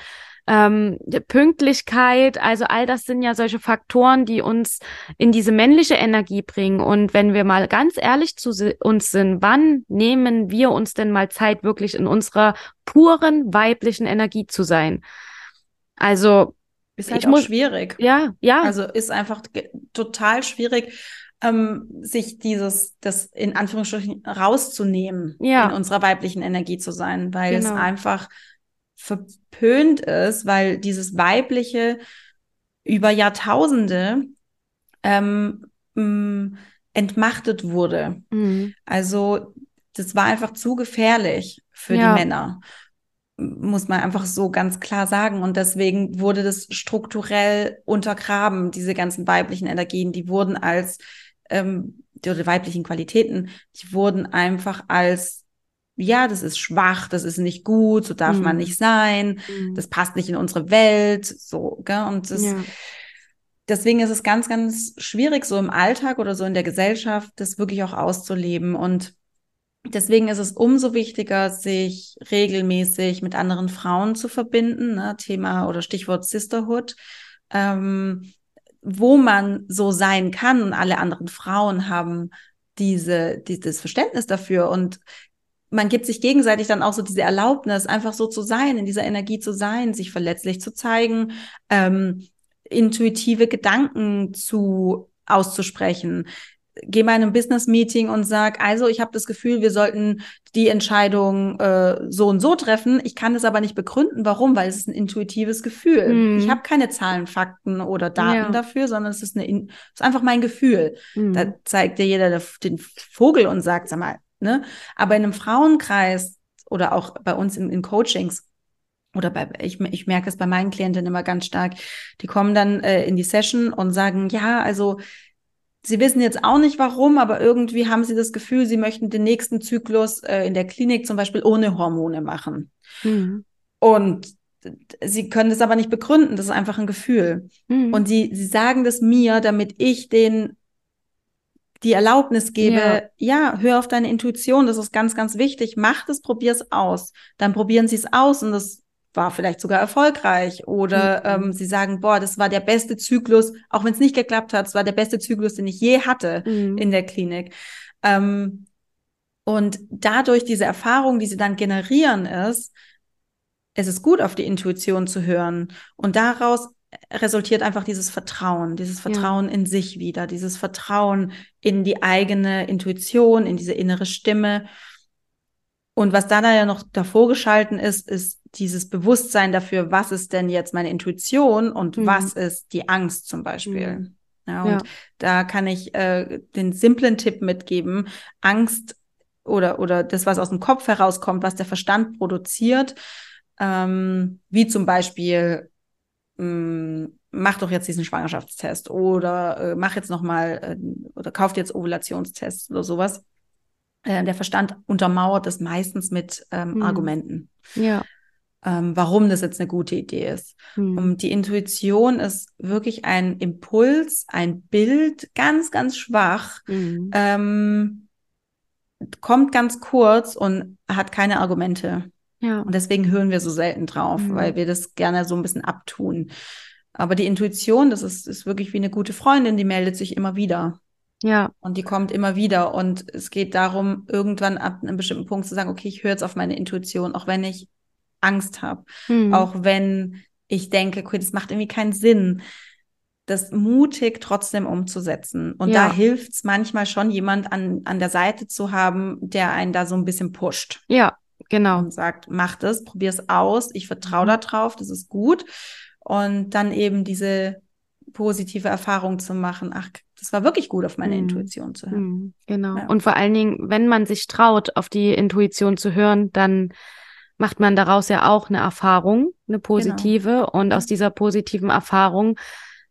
ähm, Pünktlichkeit, also all das sind ja solche Faktoren, die uns in diese männliche Energie bringen. Und wenn wir mal ganz ehrlich zu uns sind, wann nehmen wir uns denn mal Zeit, wirklich in unserer puren weiblichen Energie zu sein? Also ist halt muss, schwierig. Ja, ja. Also ist einfach total schwierig, ähm, sich dieses, das in Anführungsstrichen rauszunehmen, ja. in unserer weiblichen Energie zu sein, weil genau. es einfach verpönt ist, weil dieses weibliche über Jahrtausende ähm, mh, entmachtet wurde. Mhm. Also das war einfach zu gefährlich für ja. die Männer muss man einfach so ganz klar sagen. Und deswegen wurde das strukturell untergraben, diese ganzen weiblichen Energien, die wurden als, ähm, die weiblichen Qualitäten, die wurden einfach als, ja, das ist schwach, das ist nicht gut, so darf mhm. man nicht sein, mhm. das passt nicht in unsere Welt, so, gell? Und das, ja. deswegen ist es ganz, ganz schwierig, so im Alltag oder so in der Gesellschaft, das wirklich auch auszuleben und Deswegen ist es umso wichtiger, sich regelmäßig mit anderen Frauen zu verbinden. Ne? Thema oder Stichwort Sisterhood, ähm, wo man so sein kann und alle anderen Frauen haben diese, dieses Verständnis dafür und man gibt sich gegenseitig dann auch so diese Erlaubnis, einfach so zu sein, in dieser Energie zu sein, sich verletzlich zu zeigen, ähm, intuitive Gedanken zu auszusprechen, gehe mal in einem Business-Meeting und sag, also ich habe das Gefühl, wir sollten die Entscheidung äh, so und so treffen. Ich kann es aber nicht begründen. Warum? Weil es ist ein intuitives Gefühl. Mm. Ich habe keine Zahlen, Fakten oder Daten ja. dafür, sondern es ist, eine, es ist einfach mein Gefühl. Mm. Da zeigt dir jeder den Vogel und sagt, sag mal, ne? Aber in einem Frauenkreis oder auch bei uns in, in Coachings, oder bei, ich, ich merke es bei meinen Klientinnen immer ganz stark, die kommen dann äh, in die Session und sagen, ja, also Sie wissen jetzt auch nicht warum, aber irgendwie haben Sie das Gefühl, Sie möchten den nächsten Zyklus äh, in der Klinik zum Beispiel ohne Hormone machen. Mhm. Und Sie können das aber nicht begründen, das ist einfach ein Gefühl. Mhm. Und Sie, Sie sagen das mir, damit ich den die Erlaubnis gebe, ja. ja, hör auf deine Intuition, das ist ganz, ganz wichtig. Mach das, probier es aus. Dann probieren Sie es aus und das war vielleicht sogar erfolgreich oder mhm. ähm, sie sagen, boah, das war der beste Zyklus, auch wenn es nicht geklappt hat, es war der beste Zyklus, den ich je hatte mhm. in der Klinik. Ähm, und dadurch diese Erfahrung, die sie dann generieren, ist, es ist gut, auf die Intuition zu hören. Und daraus resultiert einfach dieses Vertrauen, dieses Vertrauen ja. in sich wieder, dieses Vertrauen in die eigene Intuition, in diese innere Stimme. Und was da ja noch davor geschalten ist, ist dieses Bewusstsein dafür, was ist denn jetzt meine Intuition und mhm. was ist die Angst zum Beispiel. Mhm. Ja, und ja. da kann ich äh, den simplen Tipp mitgeben, Angst oder, oder das, was aus dem Kopf herauskommt, was der Verstand produziert, ähm, wie zum Beispiel, mh, mm, mach doch jetzt diesen Schwangerschaftstest oder äh, mach jetzt nochmal äh, oder kauft jetzt Ovulationstests oder sowas äh, der Verstand untermauert es meistens mit ähm, mhm. Argumenten. Ja. Ähm, warum das jetzt eine gute Idee ist. Mhm. Und die Intuition ist wirklich ein Impuls, ein Bild, ganz, ganz schwach, mhm. ähm, kommt ganz kurz und hat keine Argumente. Ja. Und deswegen hören wir so selten drauf, mhm. weil wir das gerne so ein bisschen abtun. Aber die Intuition, das ist, ist wirklich wie eine gute Freundin, die meldet sich immer wieder. Ja. Und die kommt immer wieder. Und es geht darum, irgendwann ab einem bestimmten Punkt zu sagen, okay, ich höre jetzt auf meine Intuition, auch wenn ich Angst habe, hm. auch wenn ich denke, okay, das macht irgendwie keinen Sinn, das mutig trotzdem umzusetzen. Und ja. da hilft es manchmal schon, jemand an, an der Seite zu haben, der einen da so ein bisschen pusht. Ja, Genau. Und sagt, mach das, probier es aus, ich vertraue mhm. darauf, das ist gut. Und dann eben diese positive Erfahrung zu machen. Ach, das war wirklich gut, auf meine mhm. Intuition zu hören. Mhm, genau. Ja. Und vor allen Dingen, wenn man sich traut, auf die Intuition zu hören, dann macht man daraus ja auch eine Erfahrung, eine positive. Genau. Und aus dieser positiven Erfahrung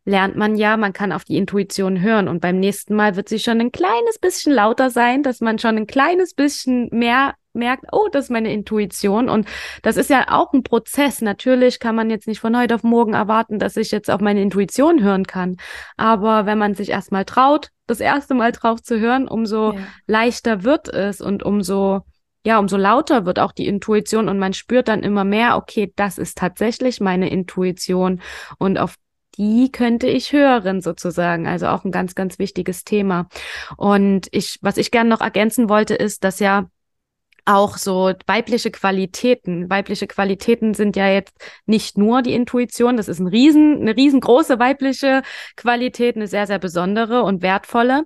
lernt man ja, man kann auf die Intuition hören. Und beim nächsten Mal wird sie schon ein kleines bisschen lauter sein, dass man schon ein kleines bisschen mehr merkt, oh, das ist meine Intuition. Und das ist ja auch ein Prozess. Natürlich kann man jetzt nicht von heute auf morgen erwarten, dass ich jetzt auf meine Intuition hören kann. Aber wenn man sich erstmal traut, das erste Mal drauf zu hören, umso ja. leichter wird es und umso ja, umso lauter wird auch die Intuition und man spürt dann immer mehr, okay, das ist tatsächlich meine Intuition und auf die könnte ich hören sozusagen. Also auch ein ganz, ganz wichtiges Thema. Und ich, was ich gerne noch ergänzen wollte, ist, dass ja auch so weibliche Qualitäten. Weibliche Qualitäten sind ja jetzt nicht nur die Intuition, das ist ein riesen, eine riesengroße weibliche Qualität, eine sehr, sehr besondere und wertvolle.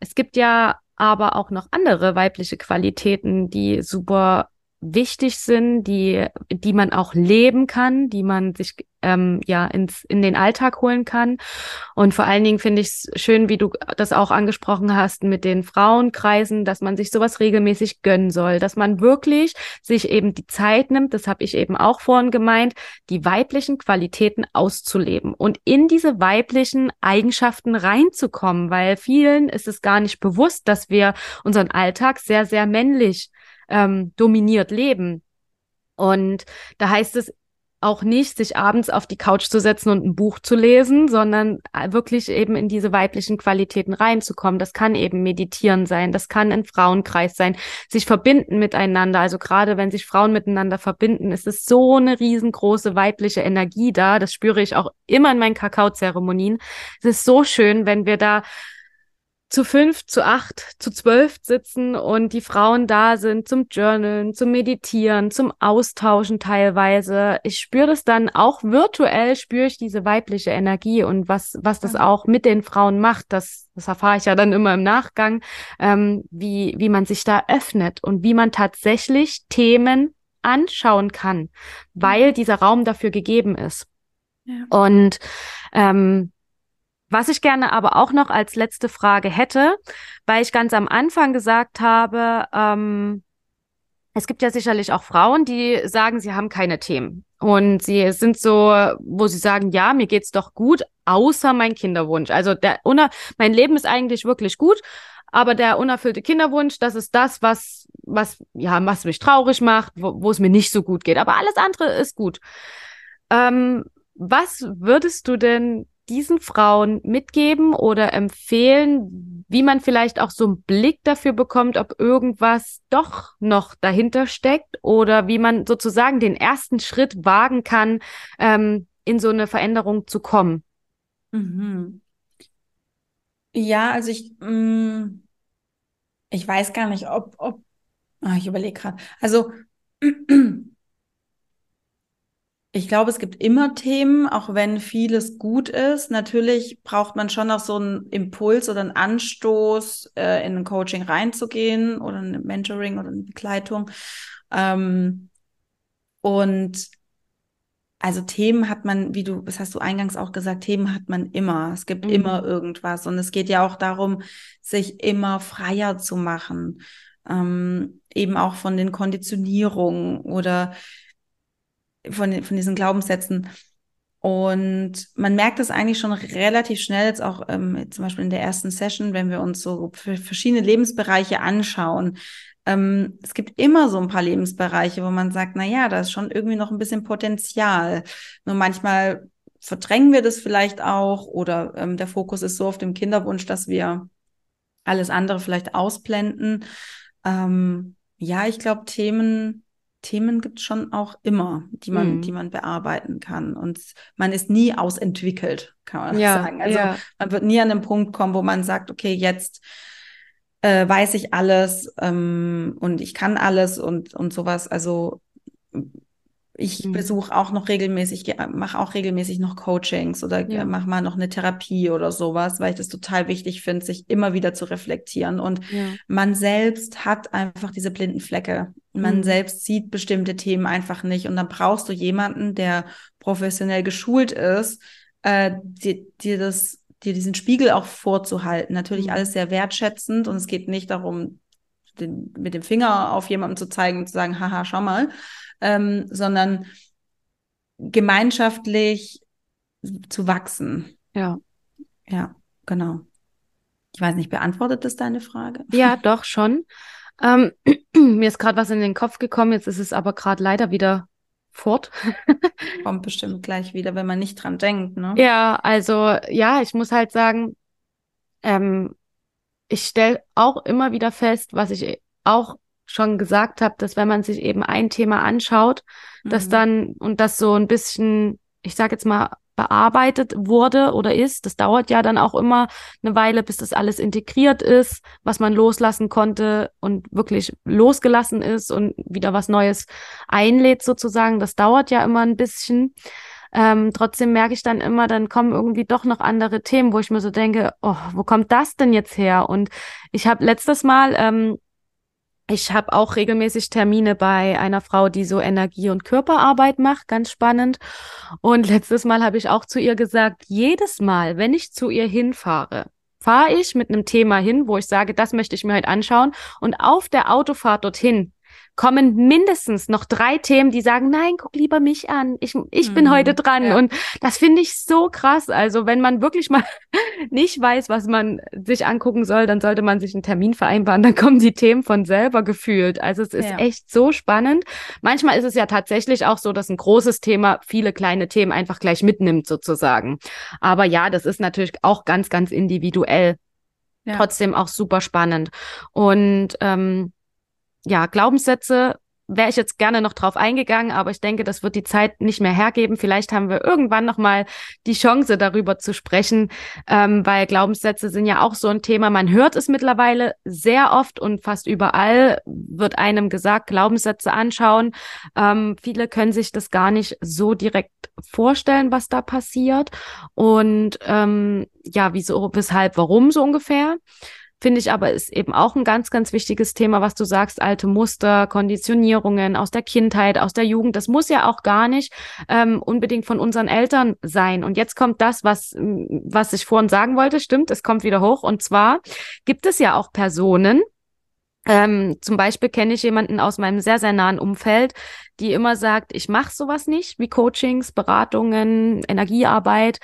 Es gibt ja aber auch noch andere weibliche Qualitäten, die super wichtig sind, die, die man auch leben kann, die man sich ähm, ja ins, in den Alltag holen kann. Und vor allen Dingen finde ich es schön, wie du das auch angesprochen hast mit den Frauenkreisen, dass man sich sowas regelmäßig gönnen soll, dass man wirklich sich eben die Zeit nimmt, das habe ich eben auch vorhin gemeint, die weiblichen Qualitäten auszuleben und in diese weiblichen Eigenschaften reinzukommen, weil vielen ist es gar nicht bewusst, dass wir unseren Alltag sehr, sehr männlich ähm, dominiert leben. Und da heißt es auch nicht, sich abends auf die Couch zu setzen und ein Buch zu lesen, sondern äh, wirklich eben in diese weiblichen Qualitäten reinzukommen. Das kann eben meditieren sein, das kann ein Frauenkreis sein, sich verbinden miteinander. Also gerade wenn sich Frauen miteinander verbinden, ist es so eine riesengroße weibliche Energie da. Das spüre ich auch immer in meinen Kakaozeremonien. Es ist so schön, wenn wir da zu fünf, zu acht, zu zwölf sitzen und die Frauen da sind zum Journalen, zum Meditieren, zum Austauschen teilweise. Ich spüre das dann auch virtuell, spüre ich diese weibliche Energie und was, was das auch mit den Frauen macht, das, das erfahre ich ja dann immer im Nachgang, ähm, wie, wie man sich da öffnet und wie man tatsächlich Themen anschauen kann, weil dieser Raum dafür gegeben ist. Ja. Und ähm, was ich gerne aber auch noch als letzte Frage hätte, weil ich ganz am Anfang gesagt habe, ähm, es gibt ja sicherlich auch Frauen, die sagen, sie haben keine Themen. Und sie sind so, wo sie sagen, ja, mir geht's doch gut, außer mein Kinderwunsch. Also der, mein Leben ist eigentlich wirklich gut, aber der unerfüllte Kinderwunsch, das ist das, was, was, ja, was mich traurig macht, wo, wo es mir nicht so gut geht. Aber alles andere ist gut. Ähm, was würdest du denn diesen Frauen mitgeben oder empfehlen, wie man vielleicht auch so einen Blick dafür bekommt, ob irgendwas doch noch dahinter steckt oder wie man sozusagen den ersten Schritt wagen kann, ähm, in so eine Veränderung zu kommen? Mhm. Ja, also ich, mh, mm, ich weiß gar nicht, ob, ob, ah, ich überlege gerade. Also [clears throat] Ich glaube, es gibt immer Themen, auch wenn vieles gut ist. Natürlich braucht man schon noch so einen Impuls oder einen Anstoß, äh, in ein Coaching reinzugehen oder ein Mentoring oder eine Begleitung. Ähm, und also Themen hat man, wie du, das hast du eingangs auch gesagt, Themen hat man immer. Es gibt mhm. immer irgendwas. Und es geht ja auch darum, sich immer freier zu machen. Ähm, eben auch von den Konditionierungen oder von, von diesen Glaubenssätzen. Und man merkt es eigentlich schon relativ schnell, jetzt auch ähm, zum Beispiel in der ersten Session, wenn wir uns so verschiedene Lebensbereiche anschauen. Ähm, es gibt immer so ein paar Lebensbereiche, wo man sagt, na ja, da ist schon irgendwie noch ein bisschen Potenzial. Nur manchmal verdrängen wir das vielleicht auch oder ähm, der Fokus ist so auf dem Kinderwunsch, dass wir alles andere vielleicht ausblenden. Ähm, ja, ich glaube, Themen, Themen gibt es schon auch immer, die man, mhm. die man bearbeiten kann. Und man ist nie ausentwickelt, kann man ja, [laughs] sagen. Also ja. man wird nie an den Punkt kommen, wo man sagt, okay, jetzt äh, weiß ich alles ähm, und ich kann alles und, und sowas. Also ich mhm. besuche auch noch regelmäßig, mache auch regelmäßig noch Coachings oder ja. mache mal noch eine Therapie oder sowas, weil ich das total wichtig finde, sich immer wieder zu reflektieren. Und ja. man selbst hat einfach diese blinden Flecke. Man mhm. selbst sieht bestimmte Themen einfach nicht. Und dann brauchst du jemanden, der professionell geschult ist, äh, dir, dir das dir diesen Spiegel auch vorzuhalten. Natürlich mhm. alles sehr wertschätzend und es geht nicht darum, den, mit dem Finger auf jemanden zu zeigen und zu sagen, haha, schau mal, ähm, sondern gemeinschaftlich zu wachsen. Ja. Ja, genau. Ich weiß nicht, beantwortet das deine Frage? Ja, doch schon. Ähm, [clears throat] mir ist gerade was in den Kopf gekommen, jetzt ist es aber gerade leider wieder fort. [laughs] Kommt bestimmt gleich wieder, wenn man nicht dran denkt, ne? Ja, also ja, ich muss halt sagen, ähm, ich stelle auch immer wieder fest, was ich auch schon gesagt habe, dass wenn man sich eben ein Thema anschaut, mhm. dass dann und das so ein bisschen, ich sage jetzt mal, bearbeitet wurde oder ist. Das dauert ja dann auch immer eine Weile, bis das alles integriert ist, was man loslassen konnte und wirklich losgelassen ist und wieder was Neues einlädt sozusagen. Das dauert ja immer ein bisschen. Ähm, trotzdem merke ich dann immer, dann kommen irgendwie doch noch andere Themen, wo ich mir so denke, oh, wo kommt das denn jetzt her? Und ich habe letztes Mal ähm, ich habe auch regelmäßig Termine bei einer Frau, die so Energie- und Körperarbeit macht, ganz spannend. Und [laughs] letztes Mal habe ich auch zu ihr gesagt, jedes Mal, wenn ich zu ihr hinfahre, fahre ich mit einem Thema hin, wo ich sage, das möchte ich mir heute anschauen. Und auf der Autofahrt dorthin kommen mindestens noch drei Themen, die sagen, nein, guck lieber mich an. Ich, ich bin mhm, heute dran. Ja. Und das finde ich so krass. Also wenn man wirklich mal [laughs] nicht weiß, was man sich angucken soll, dann sollte man sich einen Termin vereinbaren. Dann kommen die Themen von selber gefühlt. Also es ist ja. echt so spannend. Manchmal ist es ja tatsächlich auch so, dass ein großes Thema viele kleine Themen einfach gleich mitnimmt sozusagen. Aber ja, das ist natürlich auch ganz, ganz individuell. Ja. Trotzdem auch super spannend. Und ähm, ja, Glaubenssätze wäre ich jetzt gerne noch drauf eingegangen, aber ich denke, das wird die Zeit nicht mehr hergeben. Vielleicht haben wir irgendwann noch mal die Chance, darüber zu sprechen, ähm, weil Glaubenssätze sind ja auch so ein Thema. Man hört es mittlerweile sehr oft und fast überall wird einem gesagt, Glaubenssätze anschauen. Ähm, viele können sich das gar nicht so direkt vorstellen, was da passiert und ähm, ja, wieso, weshalb, warum so ungefähr. Finde ich aber ist eben auch ein ganz, ganz wichtiges Thema, was du sagst, alte Muster, Konditionierungen aus der Kindheit, aus der Jugend. Das muss ja auch gar nicht ähm, unbedingt von unseren Eltern sein. Und jetzt kommt das, was, was ich vorhin sagen wollte, stimmt, es kommt wieder hoch. Und zwar gibt es ja auch Personen, ähm, zum Beispiel kenne ich jemanden aus meinem sehr, sehr nahen Umfeld, die immer sagt, ich mache sowas nicht, wie Coachings, Beratungen, Energiearbeit.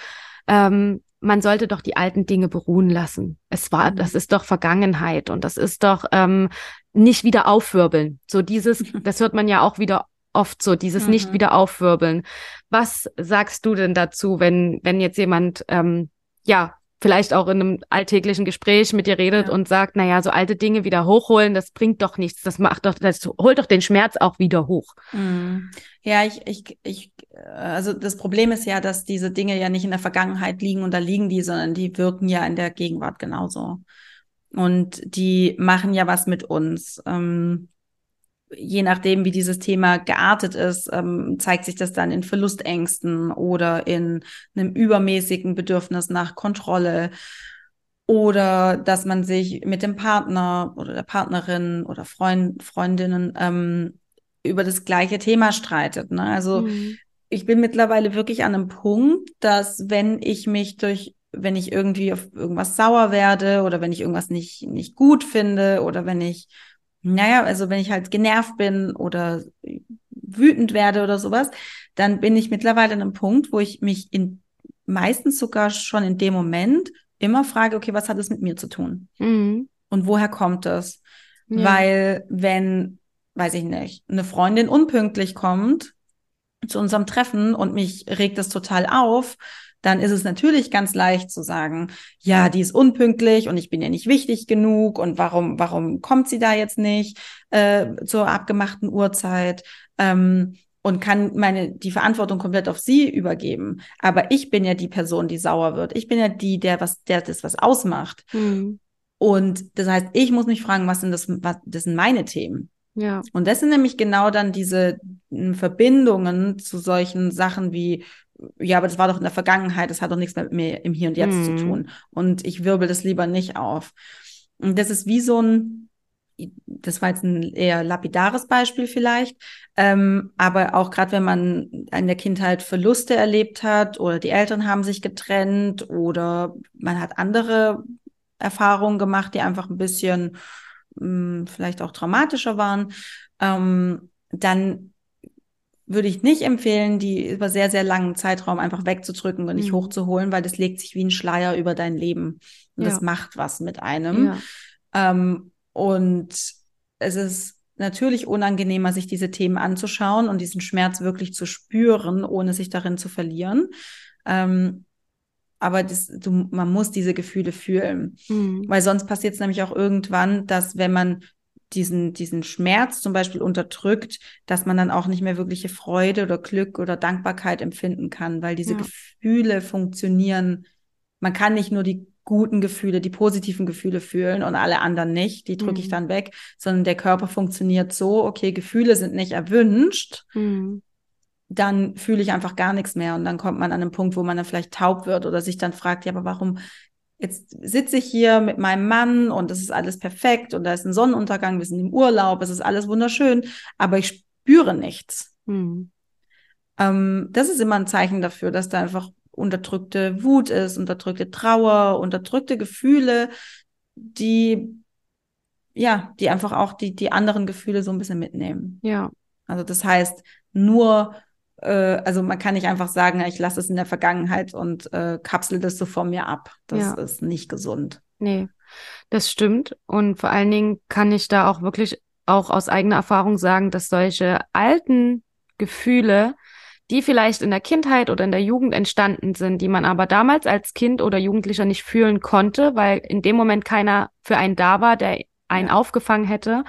Ähm, man sollte doch die alten Dinge beruhen lassen. Es war, mhm. das ist doch Vergangenheit und das ist doch ähm, nicht wieder aufwirbeln. So dieses, [laughs] das hört man ja auch wieder oft so, dieses mhm. nicht wieder aufwirbeln. Was sagst du denn dazu, wenn, wenn jetzt jemand ähm, ja vielleicht auch in einem alltäglichen Gespräch mit dir redet ja. und sagt, na ja, so alte Dinge wieder hochholen, das bringt doch nichts, das macht doch, das holt doch den Schmerz auch wieder hoch. Mhm. Ja, ich, ich, ich, also das Problem ist ja, dass diese Dinge ja nicht in der Vergangenheit liegen und da liegen die, sondern die wirken ja in der Gegenwart genauso. Und die machen ja was mit uns. Ähm, je nachdem, wie dieses Thema geartet ist, ähm, zeigt sich das dann in Verlustängsten oder in einem übermäßigen Bedürfnis nach Kontrolle oder dass man sich mit dem Partner oder der Partnerin oder Freund, Freundinnen ähm, über das gleiche Thema streitet. Ne? Also mhm. ich bin mittlerweile wirklich an einem Punkt, dass wenn ich mich durch wenn ich irgendwie auf irgendwas sauer werde oder wenn ich irgendwas nicht, nicht gut finde oder wenn ich naja, also wenn ich halt genervt bin oder wütend werde oder sowas, dann bin ich mittlerweile an einem Punkt, wo ich mich in meistens sogar schon in dem Moment immer frage, okay, was hat es mit mir zu tun? Mhm. Und woher kommt das? Ja. Weil wenn, weiß ich nicht, eine Freundin unpünktlich kommt zu unserem Treffen und mich regt das total auf, dann ist es natürlich ganz leicht zu sagen, ja, die ist unpünktlich und ich bin ja nicht wichtig genug und warum, warum kommt sie da jetzt nicht äh, zur abgemachten Uhrzeit? Ähm, und kann meine die Verantwortung komplett auf sie übergeben. Aber ich bin ja die Person, die sauer wird. Ich bin ja die, der was, der das was ausmacht. Mhm. Und das heißt, ich muss mich fragen, was sind das, was das sind meine Themen? Ja. Und das sind nämlich genau dann diese Verbindungen zu solchen Sachen wie ja, aber das war doch in der Vergangenheit, das hat doch nichts mehr mit mir im Hier und Jetzt mhm. zu tun. Und ich wirbel das lieber nicht auf. Und das ist wie so ein, das war jetzt ein eher lapidares Beispiel vielleicht, ähm, aber auch gerade wenn man in der Kindheit Verluste erlebt hat oder die Eltern haben sich getrennt oder man hat andere Erfahrungen gemacht, die einfach ein bisschen mh, hm, vielleicht auch traumatischer waren, ähm, dann würde ich nicht empfehlen, die über sehr, sehr langen Zeitraum einfach wegzudrücken und nicht mhm. hochzuholen, weil das legt sich wie ein Schleier über dein Leben. Und ja. das macht was mit einem. Ja. Ähm, und es ist natürlich unangenehmer, sich diese Themen anzuschauen und diesen Schmerz wirklich zu spüren, ohne sich darin zu verlieren. Ähm, aber das, du, man muss diese Gefühle fühlen, mhm. weil sonst passiert es nämlich auch irgendwann, dass wenn man diesen, diesen Schmerz zum Beispiel unterdrückt, dass man dann auch nicht mehr wirkliche Freude oder Glück oder Dankbarkeit empfinden kann, weil diese ja. Gefühle funktionieren. Man kann nicht nur die guten Gefühle, die positiven Gefühle fühlen und alle anderen nicht, die drücke mhm. ich dann weg, sondern der Körper funktioniert so, okay, Gefühle sind nicht erwünscht, mhm. dann fühle ich einfach gar nichts mehr und dann kommt man an einen Punkt, wo man dann vielleicht taub wird oder sich dann fragt, ja, aber warum jetzt sitze ich hier mit meinem Mann und es ist alles perfekt und da ist ein Sonnenuntergang, wir sind im Urlaub, es ist alles wunderschön, aber ich spüre nichts. Mhm. Ähm, das ist immer ein Zeichen dafür, dass da einfach unterdrückte Wut ist, unterdrückte Trauer, unterdrückte Gefühle, die ja, die einfach auch die die anderen Gefühle so ein bisschen mitnehmen. Ja. Also das heißt, nur also man kann nicht einfach sagen, ich lasse es in der Vergangenheit und äh, kapsel das so von mir ab. Das ja. ist nicht gesund. Nee, das stimmt. Und vor allen Dingen kann ich da auch wirklich auch aus eigener Erfahrung sagen, dass solche alten Gefühle die vielleicht in der Kindheit oder in der Jugend entstanden sind, die man aber damals als Kind oder Jugendlicher nicht fühlen konnte, weil in dem Moment keiner für einen da war, der einen aufgefangen hätte,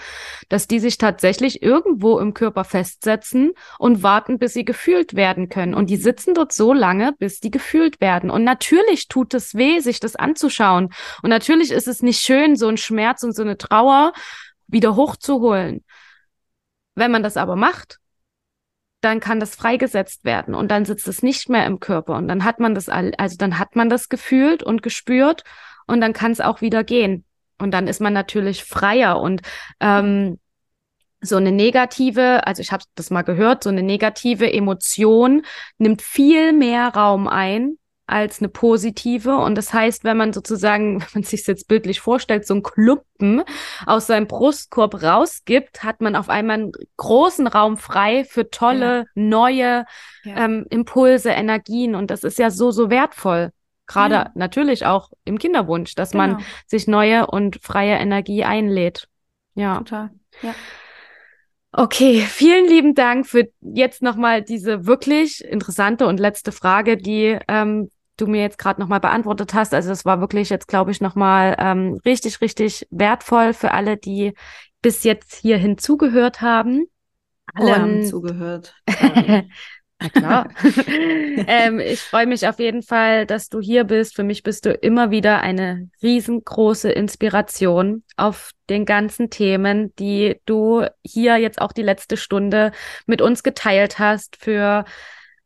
dass die sich tatsächlich irgendwo im Körper festsetzen und warten, bis sie gefühlt werden können. Und die sitzen dort so lange, bis die gefühlt werden. Und natürlich tut es weh, sich das anzuschauen. Und natürlich ist es nicht schön, so ein Schmerz und so eine Trauer wieder hochzuholen. Wenn man das aber macht, dann kann das freigesetzt werden und dann sitzt es nicht mehr im Körper und dann hat man das also dann hat man das gefühlt und gespürt und dann kann es auch wieder gehen und dann ist man natürlich freier und ähm, so eine negative, also ich habe das mal gehört, so eine negative Emotion nimmt viel mehr Raum ein als eine positive. Und das heißt, wenn man sozusagen, [laughs] wenn man sich jetzt bildlich vorstellt, so ein Klumpen aus seinem Brustkorb rausgibt, hat man auf einmal einen großen Raum frei für tolle, ja. neue ja. Ähm, Impulse, Energien. Und das ist ja so, so wertvoll. Gerade ja. natürlich auch im Kinderwunsch, dass genau. man sich neue und freie Energie einlädt. Ja. Total. Ja. Okay, vielen lieben Dank für jetzt nochmal diese wirklich interessante und letzte Frage, die ähm, du mir jetzt gerade nochmal beantwortet hast. Also es war wirklich jetzt, glaube ich, nochmal ähm, richtig, richtig wertvoll für alle, die bis jetzt hier hinzugehört haben. Alle und haben zugehört. [laughs] Na klar. [laughs] ähm, ich freue mich auf jeden Fall, dass du hier bist. Für mich bist du immer wieder eine riesengroße Inspiration auf den ganzen Themen, die du hier jetzt auch die letzte Stunde mit uns geteilt hast. Für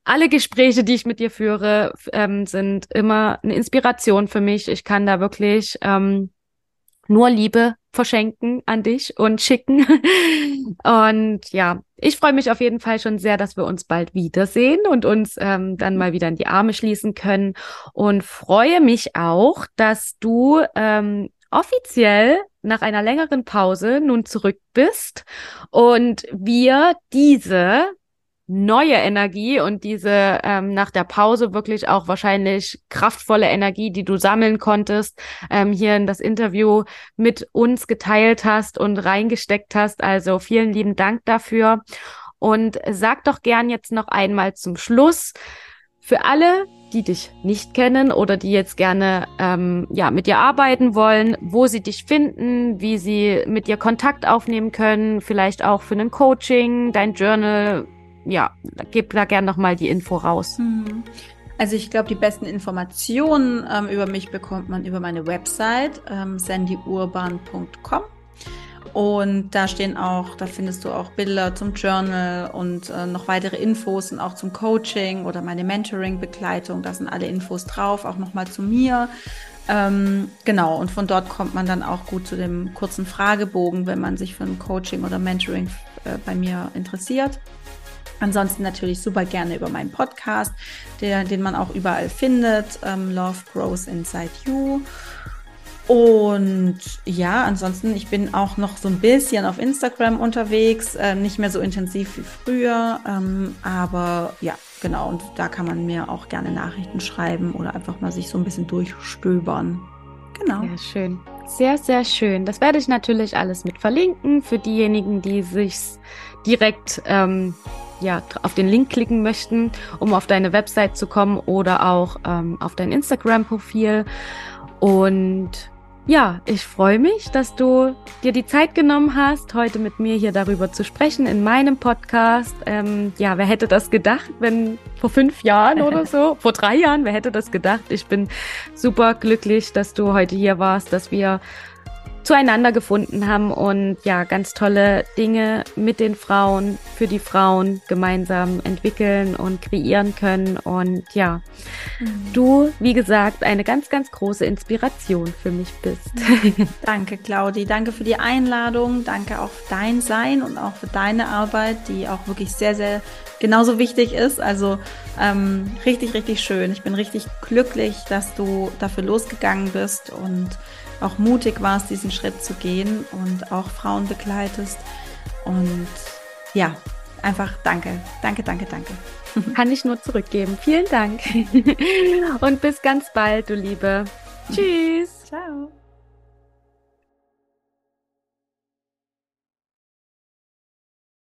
alle Gespräche, die ich mit dir führe, ähm, sind immer eine Inspiration für mich. Ich kann da wirklich ähm, nur Liebe verschenken an dich und schicken. [laughs] und ja, ich freue mich auf jeden Fall schon sehr, dass wir uns bald wiedersehen und uns ähm, dann mal wieder in die Arme schließen können. Und freue mich auch, dass du ähm, offiziell nach einer längeren Pause nun zurück bist und wir diese neue Energie und diese ähm, nach der Pause wirklich auch wahrscheinlich kraftvolle Energie, die du sammeln konntest, ähm, hier in das Interview mit uns geteilt hast und reingesteckt hast. Also vielen lieben Dank dafür. Und sag doch gern jetzt noch einmal zum Schluss für alle, die dich nicht kennen oder die jetzt gerne ähm, ja mit dir arbeiten wollen, wo sie dich finden, wie sie mit dir Kontakt aufnehmen können, vielleicht auch für ein Coaching, dein Journal, ja, gib da gerne nochmal die Info raus. Mhm. Also ich glaube, die besten Informationen ähm, über mich bekommt man über meine Website ähm, sandyurban.com. Und da stehen auch, da findest du auch Bilder zum Journal und äh, noch weitere Infos und auch zum Coaching oder meine Mentoring-Begleitung. Da sind alle Infos drauf, auch nochmal zu mir. Ähm, genau, und von dort kommt man dann auch gut zu dem kurzen Fragebogen, wenn man sich für ein Coaching oder Mentoring äh, bei mir interessiert. Ansonsten natürlich super gerne über meinen Podcast, der, den man auch überall findet. Ähm, Love Grows Inside You. Und ja, ansonsten, ich bin auch noch so ein bisschen auf Instagram unterwegs, äh, nicht mehr so intensiv wie früher, ähm, aber ja, genau, und da kann man mir auch gerne Nachrichten schreiben oder einfach mal sich so ein bisschen durchstöbern. Genau. Ja, schön. Sehr, sehr schön. Das werde ich natürlich alles mit verlinken für diejenigen, die sich direkt ähm, ja, auf den Link klicken möchten, um auf deine Website zu kommen oder auch ähm, auf dein Instagram-Profil. Und ja, ich freue mich, dass du dir die Zeit genommen hast, heute mit mir hier darüber zu sprechen in meinem Podcast. Ähm, ja, wer hätte das gedacht, wenn vor fünf Jahren oder so, [laughs] vor drei Jahren, wer hätte das gedacht? Ich bin super glücklich, dass du heute hier warst, dass wir zueinander gefunden haben und ja, ganz tolle Dinge mit den Frauen, für die Frauen gemeinsam entwickeln und kreieren können. Und ja, mhm. du, wie gesagt, eine ganz, ganz große Inspiration für mich bist. [laughs] Danke, Claudi. Danke für die Einladung. Danke auch für dein Sein und auch für deine Arbeit, die auch wirklich sehr, sehr genauso wichtig ist. Also ähm, richtig, richtig schön. Ich bin richtig glücklich, dass du dafür losgegangen bist und auch mutig warst, diesen Schritt zu gehen und auch Frauen begleitest. Und ja, einfach danke, danke, danke, danke. [laughs] Kann ich nur zurückgeben. Vielen Dank. [laughs] Und bis ganz bald, du Liebe. Tschüss. Ciao.